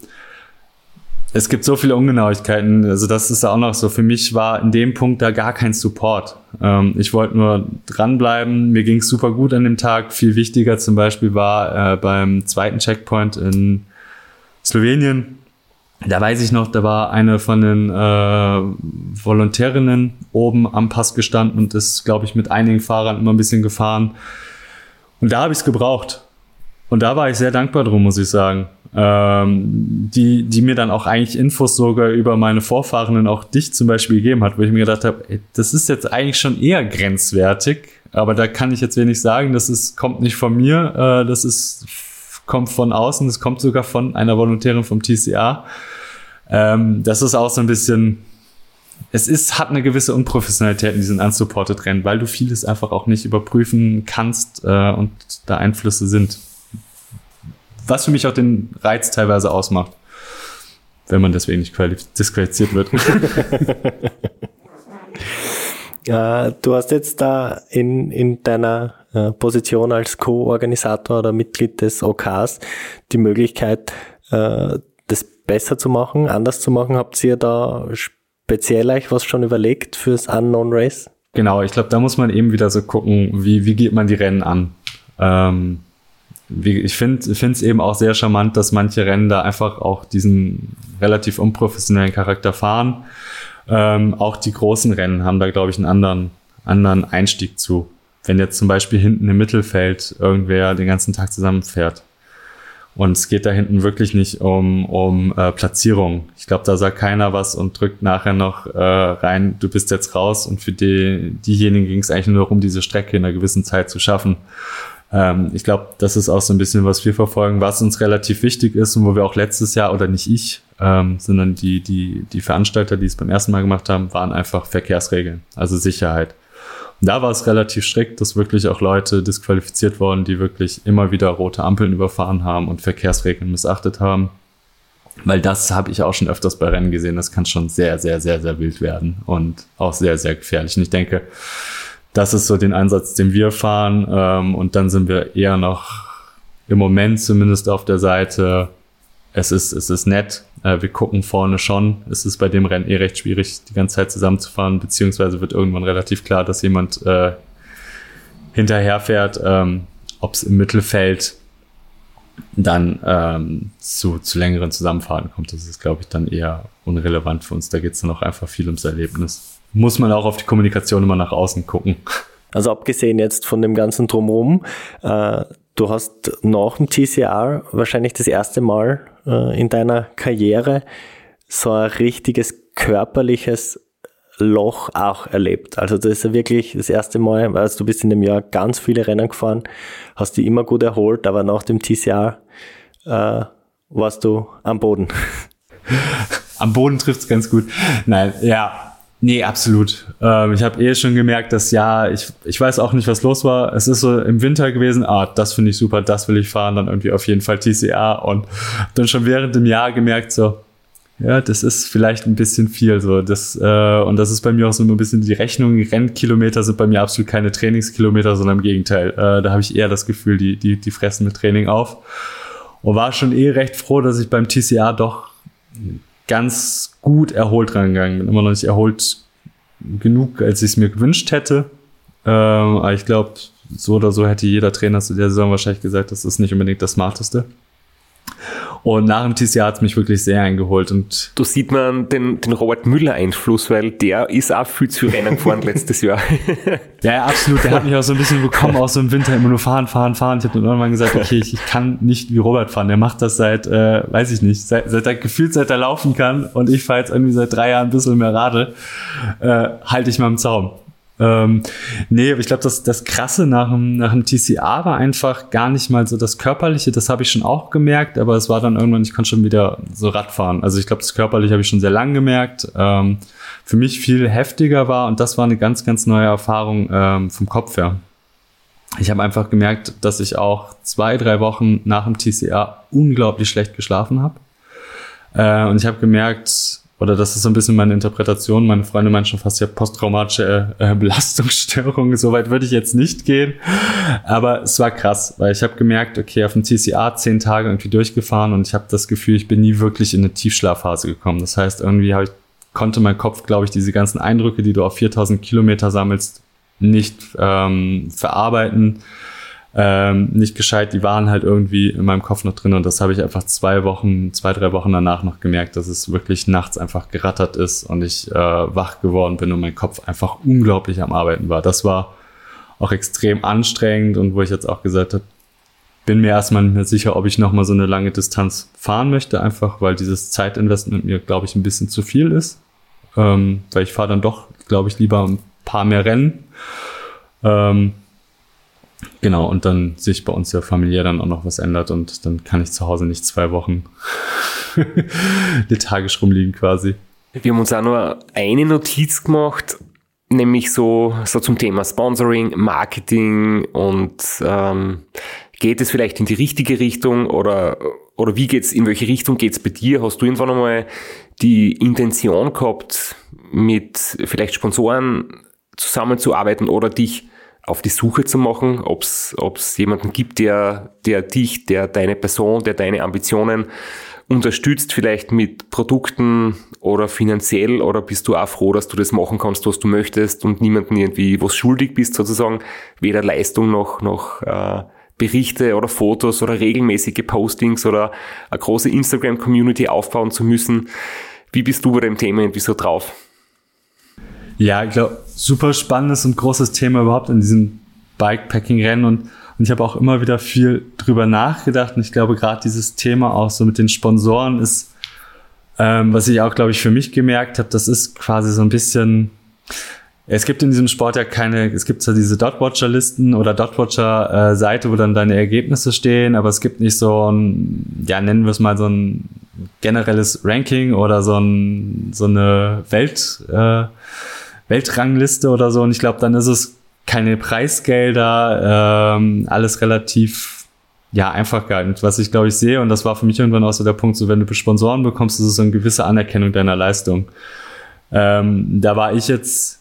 es gibt so viele Ungenauigkeiten. Also das ist auch noch so. Für mich war in dem Punkt da gar kein Support. Ähm, ich wollte nur dranbleiben. Mir ging es super gut an dem Tag. Viel wichtiger zum Beispiel war äh, beim zweiten Checkpoint in Slowenien. Da weiß ich noch, da war eine von den äh, Volontärinnen oben am Pass gestanden und ist, glaube ich, mit einigen Fahrern immer ein bisschen gefahren. Und da habe ich es gebraucht. Und da war ich sehr dankbar drum, muss ich sagen ähm, die, die mir dann auch eigentlich Infos sogar über meine Vorfahrenden, auch dich zum Beispiel gegeben hat, wo ich mir gedacht habe, das ist jetzt eigentlich schon eher grenzwertig, aber da kann ich jetzt wenig sagen, das ist, kommt nicht von mir, äh, das ist, kommt von außen, das kommt sogar von einer Volontärin vom TCA. Ähm, das ist auch so ein bisschen, es ist, hat eine gewisse Unprofessionalität in diesen unsupported Rennen, weil du vieles einfach auch nicht überprüfen kannst äh, und da Einflüsse sind was für mich auch den Reiz teilweise ausmacht, wenn man deswegen nicht disqualifiziert wird. ja, du hast jetzt da in, in deiner äh, Position als Co-Organisator oder Mitglied des OKs die Möglichkeit, äh, das besser zu machen, anders zu machen. Habt ihr da speziell euch was schon überlegt fürs Unknown Race? Genau, ich glaube, da muss man eben wieder so gucken, wie, wie geht man die Rennen an. Ähm, wie, ich finde es eben auch sehr charmant, dass manche Rennen da einfach auch diesen relativ unprofessionellen Charakter fahren. Ähm, auch die großen Rennen haben da, glaube ich, einen anderen, anderen Einstieg zu. Wenn jetzt zum Beispiel hinten im Mittelfeld irgendwer den ganzen Tag zusammenfährt. Und es geht da hinten wirklich nicht um, um äh, Platzierung. Ich glaube, da sagt keiner was und drückt nachher noch äh, rein, du bist jetzt raus. Und für die, diejenigen ging es eigentlich nur darum, diese Strecke in einer gewissen Zeit zu schaffen. Ähm, ich glaube, das ist auch so ein bisschen, was wir verfolgen, was uns relativ wichtig ist und wo wir auch letztes Jahr, oder nicht ich, ähm, sondern die, die, die Veranstalter, die es beim ersten Mal gemacht haben, waren einfach Verkehrsregeln, also Sicherheit. Und da war es relativ strikt, dass wirklich auch Leute disqualifiziert wurden, die wirklich immer wieder rote Ampeln überfahren haben und Verkehrsregeln missachtet haben. Weil das habe ich auch schon öfters bei Rennen gesehen. Das kann schon sehr, sehr, sehr, sehr wild werden und auch sehr, sehr gefährlich. Und ich denke, das ist so den Einsatz, den wir fahren. Ähm, und dann sind wir eher noch im Moment zumindest auf der Seite. Es ist, es ist nett. Äh, wir gucken vorne schon. Es ist bei dem Rennen eh recht schwierig, die ganze Zeit zusammenzufahren, beziehungsweise wird irgendwann relativ klar, dass jemand äh, hinterherfährt. Ähm, Ob es im Mittelfeld dann ähm, zu, zu längeren Zusammenfahrten kommt. Das ist, glaube ich, dann eher unrelevant für uns. Da geht es dann auch einfach viel ums Erlebnis. Muss man auch auf die Kommunikation immer nach außen gucken. Also abgesehen jetzt von dem ganzen Drumherum, äh, du hast nach dem TCR wahrscheinlich das erste Mal äh, in deiner Karriere so ein richtiges körperliches Loch auch erlebt. Also das ist ja wirklich das erste Mal, also du bist in dem Jahr ganz viele Rennen gefahren, hast dich immer gut erholt, aber nach dem TCR äh, warst du am Boden. am Boden trifft's ganz gut. Nein, ja, Nee, absolut. Ähm, ich habe eh schon gemerkt, dass ja, ich, ich weiß auch nicht, was los war. Es ist so im Winter gewesen, ah, das finde ich super, das will ich fahren, dann irgendwie auf jeden Fall TCA und dann schon während dem Jahr gemerkt, so, ja, das ist vielleicht ein bisschen viel so. Das, äh, und das ist bei mir auch so ein bisschen die Rechnung. Rennkilometer sind bei mir absolut keine Trainingskilometer, sondern im Gegenteil. Äh, da habe ich eher das Gefühl, die, die, die fressen mit Training auf. Und war schon eh recht froh, dass ich beim TCA doch ganz gut erholt rangegangen bin. Immer noch nicht erholt genug, als ich es mir gewünscht hätte. Ähm, aber ich glaube, so oder so hätte jeder Trainer zu der Saison wahrscheinlich gesagt, das ist nicht unbedingt das Smarteste. Und nach dem TCA hat es mich wirklich sehr eingeholt. Und da sieht man den, den Robert Müller-Einfluss, weil der ist auch viel zu Rennen gefahren letztes Jahr. ja, ja, absolut. Der hat mich auch so ein bisschen bekommen, auch so im Winter immer nur fahren, fahren, fahren. Ich habe dann irgendwann gesagt, okay, ich, ich, kann nicht wie Robert fahren. Der macht das seit, äh, weiß ich nicht, seit, seit er gefühlt seit er laufen kann und ich fahre jetzt irgendwie seit drei Jahren ein bisschen mehr Rade, äh, halte ich mal im Zaum. Ähm, nee, aber ich glaube, das, das Krasse nach dem, nach dem TCA war einfach gar nicht mal so das Körperliche, das habe ich schon auch gemerkt, aber es war dann irgendwann, ich konnte schon wieder so Radfahren. Also ich glaube, das Körperliche habe ich schon sehr lang gemerkt. Ähm, für mich viel heftiger war und das war eine ganz, ganz neue Erfahrung ähm, vom Kopf her. Ich habe einfach gemerkt, dass ich auch zwei, drei Wochen nach dem TCA unglaublich schlecht geschlafen habe. Äh, und ich habe gemerkt, oder das ist so ein bisschen meine Interpretation. Meine Freunde meinen schon fast ja posttraumatische äh, Belastungsstörung. Soweit würde ich jetzt nicht gehen. Aber es war krass, weil ich habe gemerkt, okay, auf dem TCA zehn Tage irgendwie durchgefahren und ich habe das Gefühl, ich bin nie wirklich in eine Tiefschlafphase gekommen. Das heißt, irgendwie ich, konnte mein Kopf, glaube ich, diese ganzen Eindrücke, die du auf 4000 Kilometer sammelst, nicht ähm, verarbeiten ähm, nicht gescheit, die waren halt irgendwie in meinem Kopf noch drin und das habe ich einfach zwei Wochen, zwei, drei Wochen danach noch gemerkt, dass es wirklich nachts einfach gerattert ist und ich äh, wach geworden bin und mein Kopf einfach unglaublich am Arbeiten war. Das war auch extrem anstrengend und wo ich jetzt auch gesagt habe, bin mir erstmal nicht mehr sicher, ob ich nochmal so eine lange Distanz fahren möchte, einfach weil dieses Zeitinvestment mir, glaube ich, ein bisschen zu viel ist. Ähm, weil ich fahre dann doch, glaube ich, lieber ein paar mehr Rennen. Ähm, Genau, und dann sich bei uns ja familiär dann auch noch was ändert und dann kann ich zu Hause nicht zwei Wochen lethargisch rumliegen quasi. Wir haben uns auch nur eine Notiz gemacht, nämlich so, so zum Thema Sponsoring, Marketing und ähm, geht es vielleicht in die richtige Richtung oder, oder wie geht's, in welche Richtung geht's bei dir? Hast du irgendwann einmal die Intention gehabt, mit vielleicht Sponsoren zusammenzuarbeiten oder dich auf die Suche zu machen, ob es jemanden gibt, der, der dich, der deine Person, der deine Ambitionen unterstützt, vielleicht mit Produkten oder finanziell, oder bist du auch froh, dass du das machen kannst, was du möchtest und niemanden irgendwie was schuldig bist, sozusagen, weder Leistung noch, noch äh, Berichte oder Fotos oder regelmäßige Postings oder eine große Instagram-Community aufbauen zu müssen. Wie bist du bei dem Thema irgendwie so drauf? Ja, ich glaube, super spannendes und großes Thema überhaupt in diesem Bikepacking-Rennen und, und ich habe auch immer wieder viel drüber nachgedacht und ich glaube, gerade dieses Thema auch so mit den Sponsoren ist, ähm, was ich auch, glaube ich, für mich gemerkt habe, das ist quasi so ein bisschen, es gibt in diesem Sport ja keine, es gibt zwar diese Dotwatcher-Listen oder Dotwatcher-Seite, wo dann deine Ergebnisse stehen, aber es gibt nicht so ein, ja, nennen wir es mal so ein generelles Ranking oder so, ein, so eine Welt, äh, Weltrangliste oder so. Und ich glaube, dann ist es keine Preisgelder, ähm, alles relativ ja, einfach gehalten. Was ich, glaube ich, sehe, und das war für mich irgendwann auch so der Punkt, so wenn du Sponsoren bekommst, ist es so eine gewisse Anerkennung deiner Leistung. Ähm, da war ich jetzt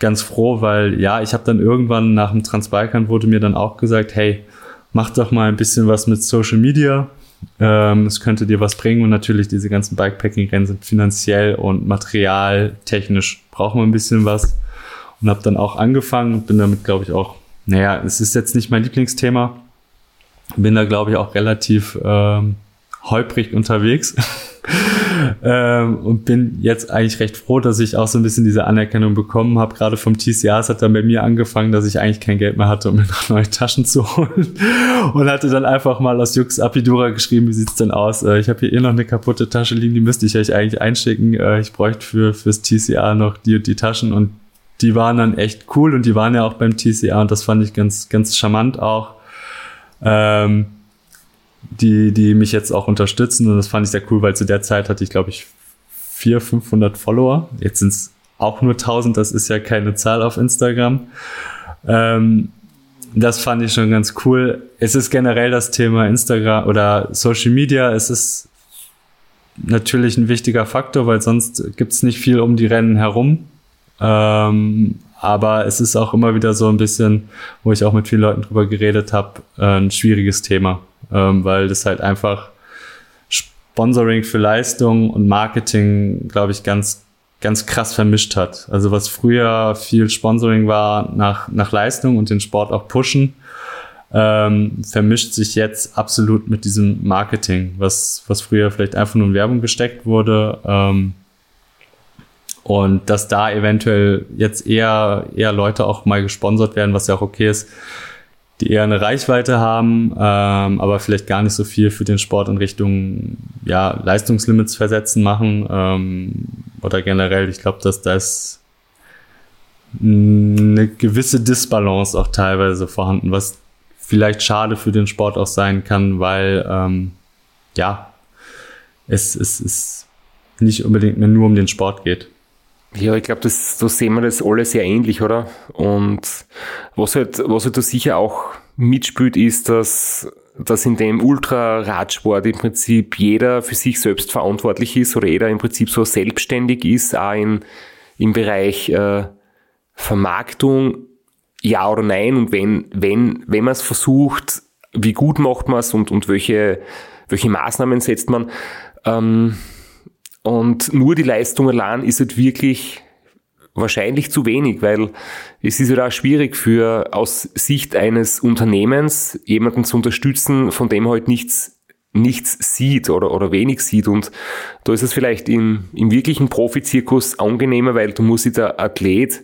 ganz froh, weil ja, ich habe dann irgendwann nach dem Transbalkan wurde mir dann auch gesagt, hey, mach doch mal ein bisschen was mit Social Media. Ähm, es könnte dir was bringen und natürlich diese ganzen Bikepacking-Rennen sind finanziell und materialtechnisch brauchen wir ein bisschen was und habe dann auch angefangen und bin damit, glaube ich, auch, naja, es ist jetzt nicht mein Lieblingsthema, bin da, glaube ich, auch relativ ähm, holprig unterwegs. ähm, und bin jetzt eigentlich recht froh, dass ich auch so ein bisschen diese Anerkennung bekommen habe. Gerade vom TCA, es hat dann bei mir angefangen, dass ich eigentlich kein Geld mehr hatte, um mir noch neue Taschen zu holen. Und hatte dann einfach mal aus Jux Apidura geschrieben, wie sieht's denn aus? Äh, ich habe hier eh noch eine kaputte Tasche liegen, die müsste ich euch eigentlich einschicken. Äh, ich bräuchte für fürs TCA noch die und die Taschen und die waren dann echt cool und die waren ja auch beim TCA und das fand ich ganz, ganz charmant auch. Ähm, die, die mich jetzt auch unterstützen. Und das fand ich sehr cool, weil zu der Zeit hatte ich, glaube ich, 400, 500 Follower. Jetzt sind es auch nur 1000, das ist ja keine Zahl auf Instagram. Ähm, das fand ich schon ganz cool. Es ist generell das Thema Instagram oder Social Media. Es ist natürlich ein wichtiger Faktor, weil sonst gibt es nicht viel um die Rennen herum. Ähm, aber es ist auch immer wieder so ein bisschen, wo ich auch mit vielen Leuten drüber geredet habe, äh, ein schwieriges Thema ähm, weil das halt einfach Sponsoring für Leistung und Marketing, glaube ich, ganz, ganz krass vermischt hat. Also was früher viel Sponsoring war nach, nach Leistung und den Sport auch pushen, ähm, vermischt sich jetzt absolut mit diesem Marketing, was, was früher vielleicht einfach nur in Werbung gesteckt wurde. Ähm, und dass da eventuell jetzt eher, eher Leute auch mal gesponsert werden, was ja auch okay ist, die eher eine Reichweite haben, ähm, aber vielleicht gar nicht so viel für den Sport in Richtung ja, Leistungslimits versetzen machen ähm, oder generell. Ich glaube, dass da ist eine gewisse Disbalance auch teilweise vorhanden, was vielleicht schade für den Sport auch sein kann, weil ähm, ja, es, es, es nicht unbedingt mehr nur um den Sport geht. Ja, ich glaube, das, da sehen wir das alle sehr ähnlich, oder? Und was halt, was halt da sicher auch mitspielt, ist, dass, dass in dem Ultraradsport im Prinzip jeder für sich selbst verantwortlich ist oder jeder im Prinzip so selbstständig ist, auch in, im Bereich äh, Vermarktung, ja oder nein. Und wenn, wenn, wenn man es versucht, wie gut macht man es und, und welche, welche Maßnahmen setzt man. Ähm, und nur die Leistung allein ist halt wirklich wahrscheinlich zu wenig, weil es ist ja halt auch schwierig für aus Sicht eines Unternehmens jemanden zu unterstützen, von dem halt nichts nichts sieht oder, oder wenig sieht. Und da ist es vielleicht im, im wirklichen Profizirkus angenehmer, weil du musst sich der Athlet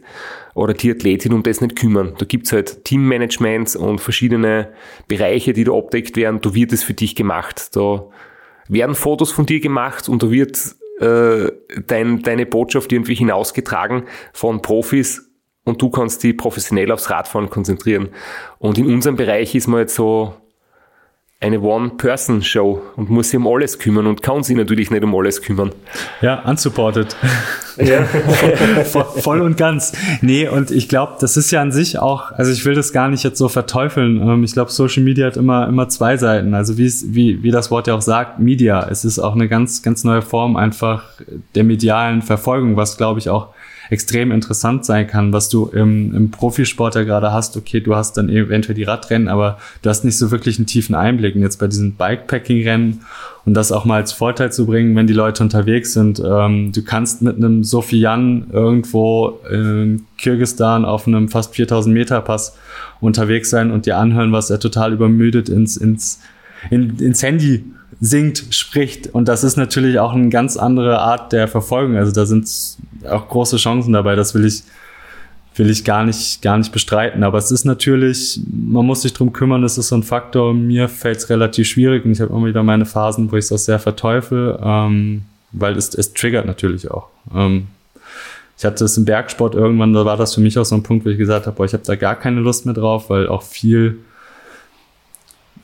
oder die Athletin um das nicht kümmern. Da gibt's halt Teammanagements und verschiedene Bereiche, die da abdeckt werden. Da wird es für dich gemacht. Da werden Fotos von dir gemacht und da wird äh, dein, deine Botschaft irgendwie hinausgetragen von Profis und du kannst die professionell aufs Radfahren konzentrieren. Und in unserem Bereich ist man jetzt so eine One-Person-Show und muss sich um alles kümmern und kann sich natürlich nicht um alles kümmern. Ja, unsupported. Ja. voll, voll, und ganz. Nee, und ich glaube, das ist ja an sich auch, also ich will das gar nicht jetzt so verteufeln. Ähm, ich glaube, Social Media hat immer, immer zwei Seiten. Also wie, es, wie, wie das Wort ja auch sagt, Media. Es ist auch eine ganz, ganz neue Form einfach der medialen Verfolgung, was glaube ich auch extrem interessant sein kann, was du im, im Profisport ja gerade hast. Okay, du hast dann eventuell die Radrennen, aber du hast nicht so wirklich einen tiefen Einblick. Und jetzt bei diesen Bikepacking-Rennen und das auch mal als Vorteil zu bringen, wenn die Leute unterwegs sind. Ähm, du kannst mit einem Sofian irgendwo in Kirgistan auf einem fast 4000 Meter Pass unterwegs sein und dir anhören, was er total übermüdet ins, ins, in, ins Handy singt, spricht. Und das ist natürlich auch eine ganz andere Art der Verfolgung. Also da sind auch große Chancen dabei. Das will ich, will ich gar nicht, gar nicht bestreiten. Aber es ist natürlich, man muss sich drum kümmern, das ist so ein Faktor. Mir fällt es relativ schwierig und ich habe immer wieder meine Phasen, wo ich es auch sehr verteufel, ähm, weil es, es triggert natürlich auch. Ähm, ich hatte es im Bergsport irgendwann, da war das für mich auch so ein Punkt, wo ich gesagt habe, boah, ich habe da gar keine Lust mehr drauf, weil auch viel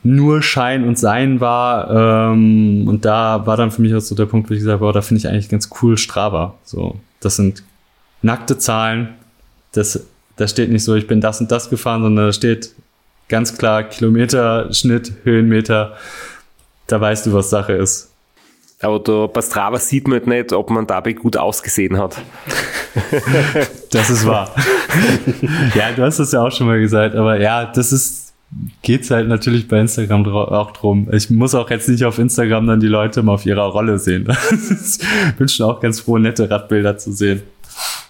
nur Schein und Sein war. Ähm, und da war dann für mich auch so der Punkt, wo ich gesagt habe, da finde ich eigentlich ganz cool Strava. So, das sind nackte Zahlen. Das, da steht nicht so, ich bin das und das gefahren, sondern da steht ganz klar Kilometer, Schnitt, Höhenmeter. Da weißt du, was Sache ist. Aber da bei Strava sieht man halt nicht, ob man dabei gut ausgesehen hat. das ist wahr. ja, du hast das ja auch schon mal gesagt, aber ja, das ist geht es halt natürlich bei Instagram auch drum. Ich muss auch jetzt nicht auf Instagram dann die Leute mal auf ihrer Rolle sehen. Ich bin schon auch ganz froh, nette Radbilder zu sehen.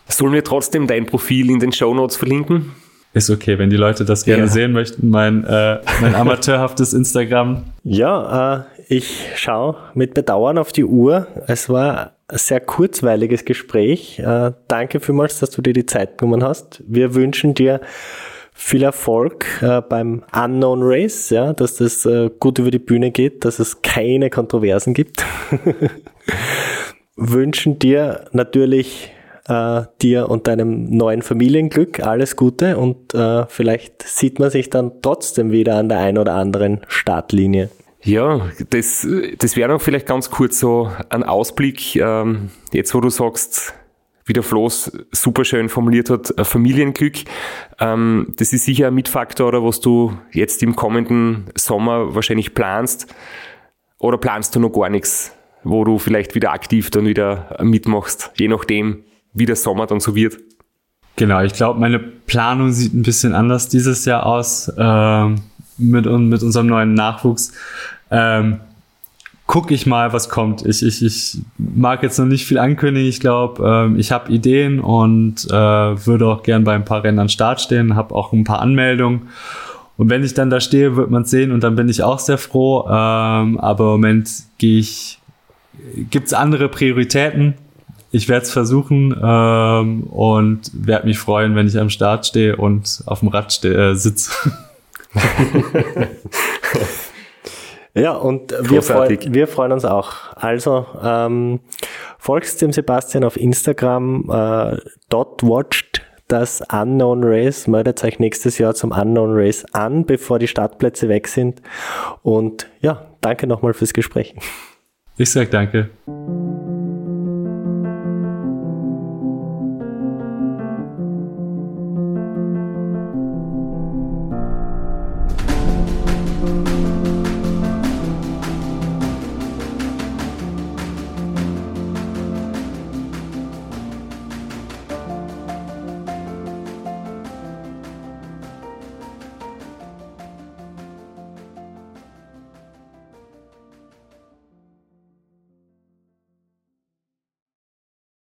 Sollen wir trotzdem dein Profil in den Show Notes verlinken? ist okay, wenn die Leute das gerne ja. sehen möchten. Mein, äh, mein amateurhaftes Instagram. Ja, äh, ich schaue mit Bedauern auf die Uhr. Es war ein sehr kurzweiliges Gespräch. Äh, danke vielmals, dass du dir die Zeit genommen hast. Wir wünschen dir viel Erfolg äh, beim Unknown Race, ja, dass das äh, gut über die Bühne geht, dass es keine Kontroversen gibt. wünschen dir natürlich äh, dir und deinem neuen Familienglück alles Gute und äh, vielleicht sieht man sich dann trotzdem wieder an der einen oder anderen Startlinie. Ja, das, das wäre noch vielleicht ganz kurz so ein Ausblick, ähm, jetzt wo du sagst, wie der Floß super schön formuliert hat, Familienglück. Ähm, das ist sicher ein Mitfaktor, oder was du jetzt im kommenden Sommer wahrscheinlich planst. Oder planst du noch gar nichts, wo du vielleicht wieder aktiv dann wieder mitmachst, je nachdem, wie der Sommer dann so wird? Genau, ich glaube, meine Planung sieht ein bisschen anders dieses Jahr aus äh, mit, mit unserem neuen Nachwuchs. Ähm, gucke ich mal, was kommt. Ich, ich, ich mag jetzt noch nicht viel ankündigen. Ich glaube, ähm, ich habe Ideen und äh, würde auch gern bei ein paar Rennen an Start stehen, habe auch ein paar Anmeldungen. Und wenn ich dann da stehe, wird man sehen und dann bin ich auch sehr froh. Ähm, aber im Moment gehe ich, gibt's andere Prioritäten ich werde es versuchen ähm, und werde mich freuen, wenn ich am Start stehe und auf dem Rad äh, sitze. ja, und wir, freu wir freuen uns auch. Also ähm, folgst dem Sebastian auf Instagram, äh, dort watched das Unknown Race. Meldet euch nächstes Jahr zum Unknown Race an, bevor die Startplätze weg sind. Und ja, danke nochmal fürs Gespräch. Ich sag danke.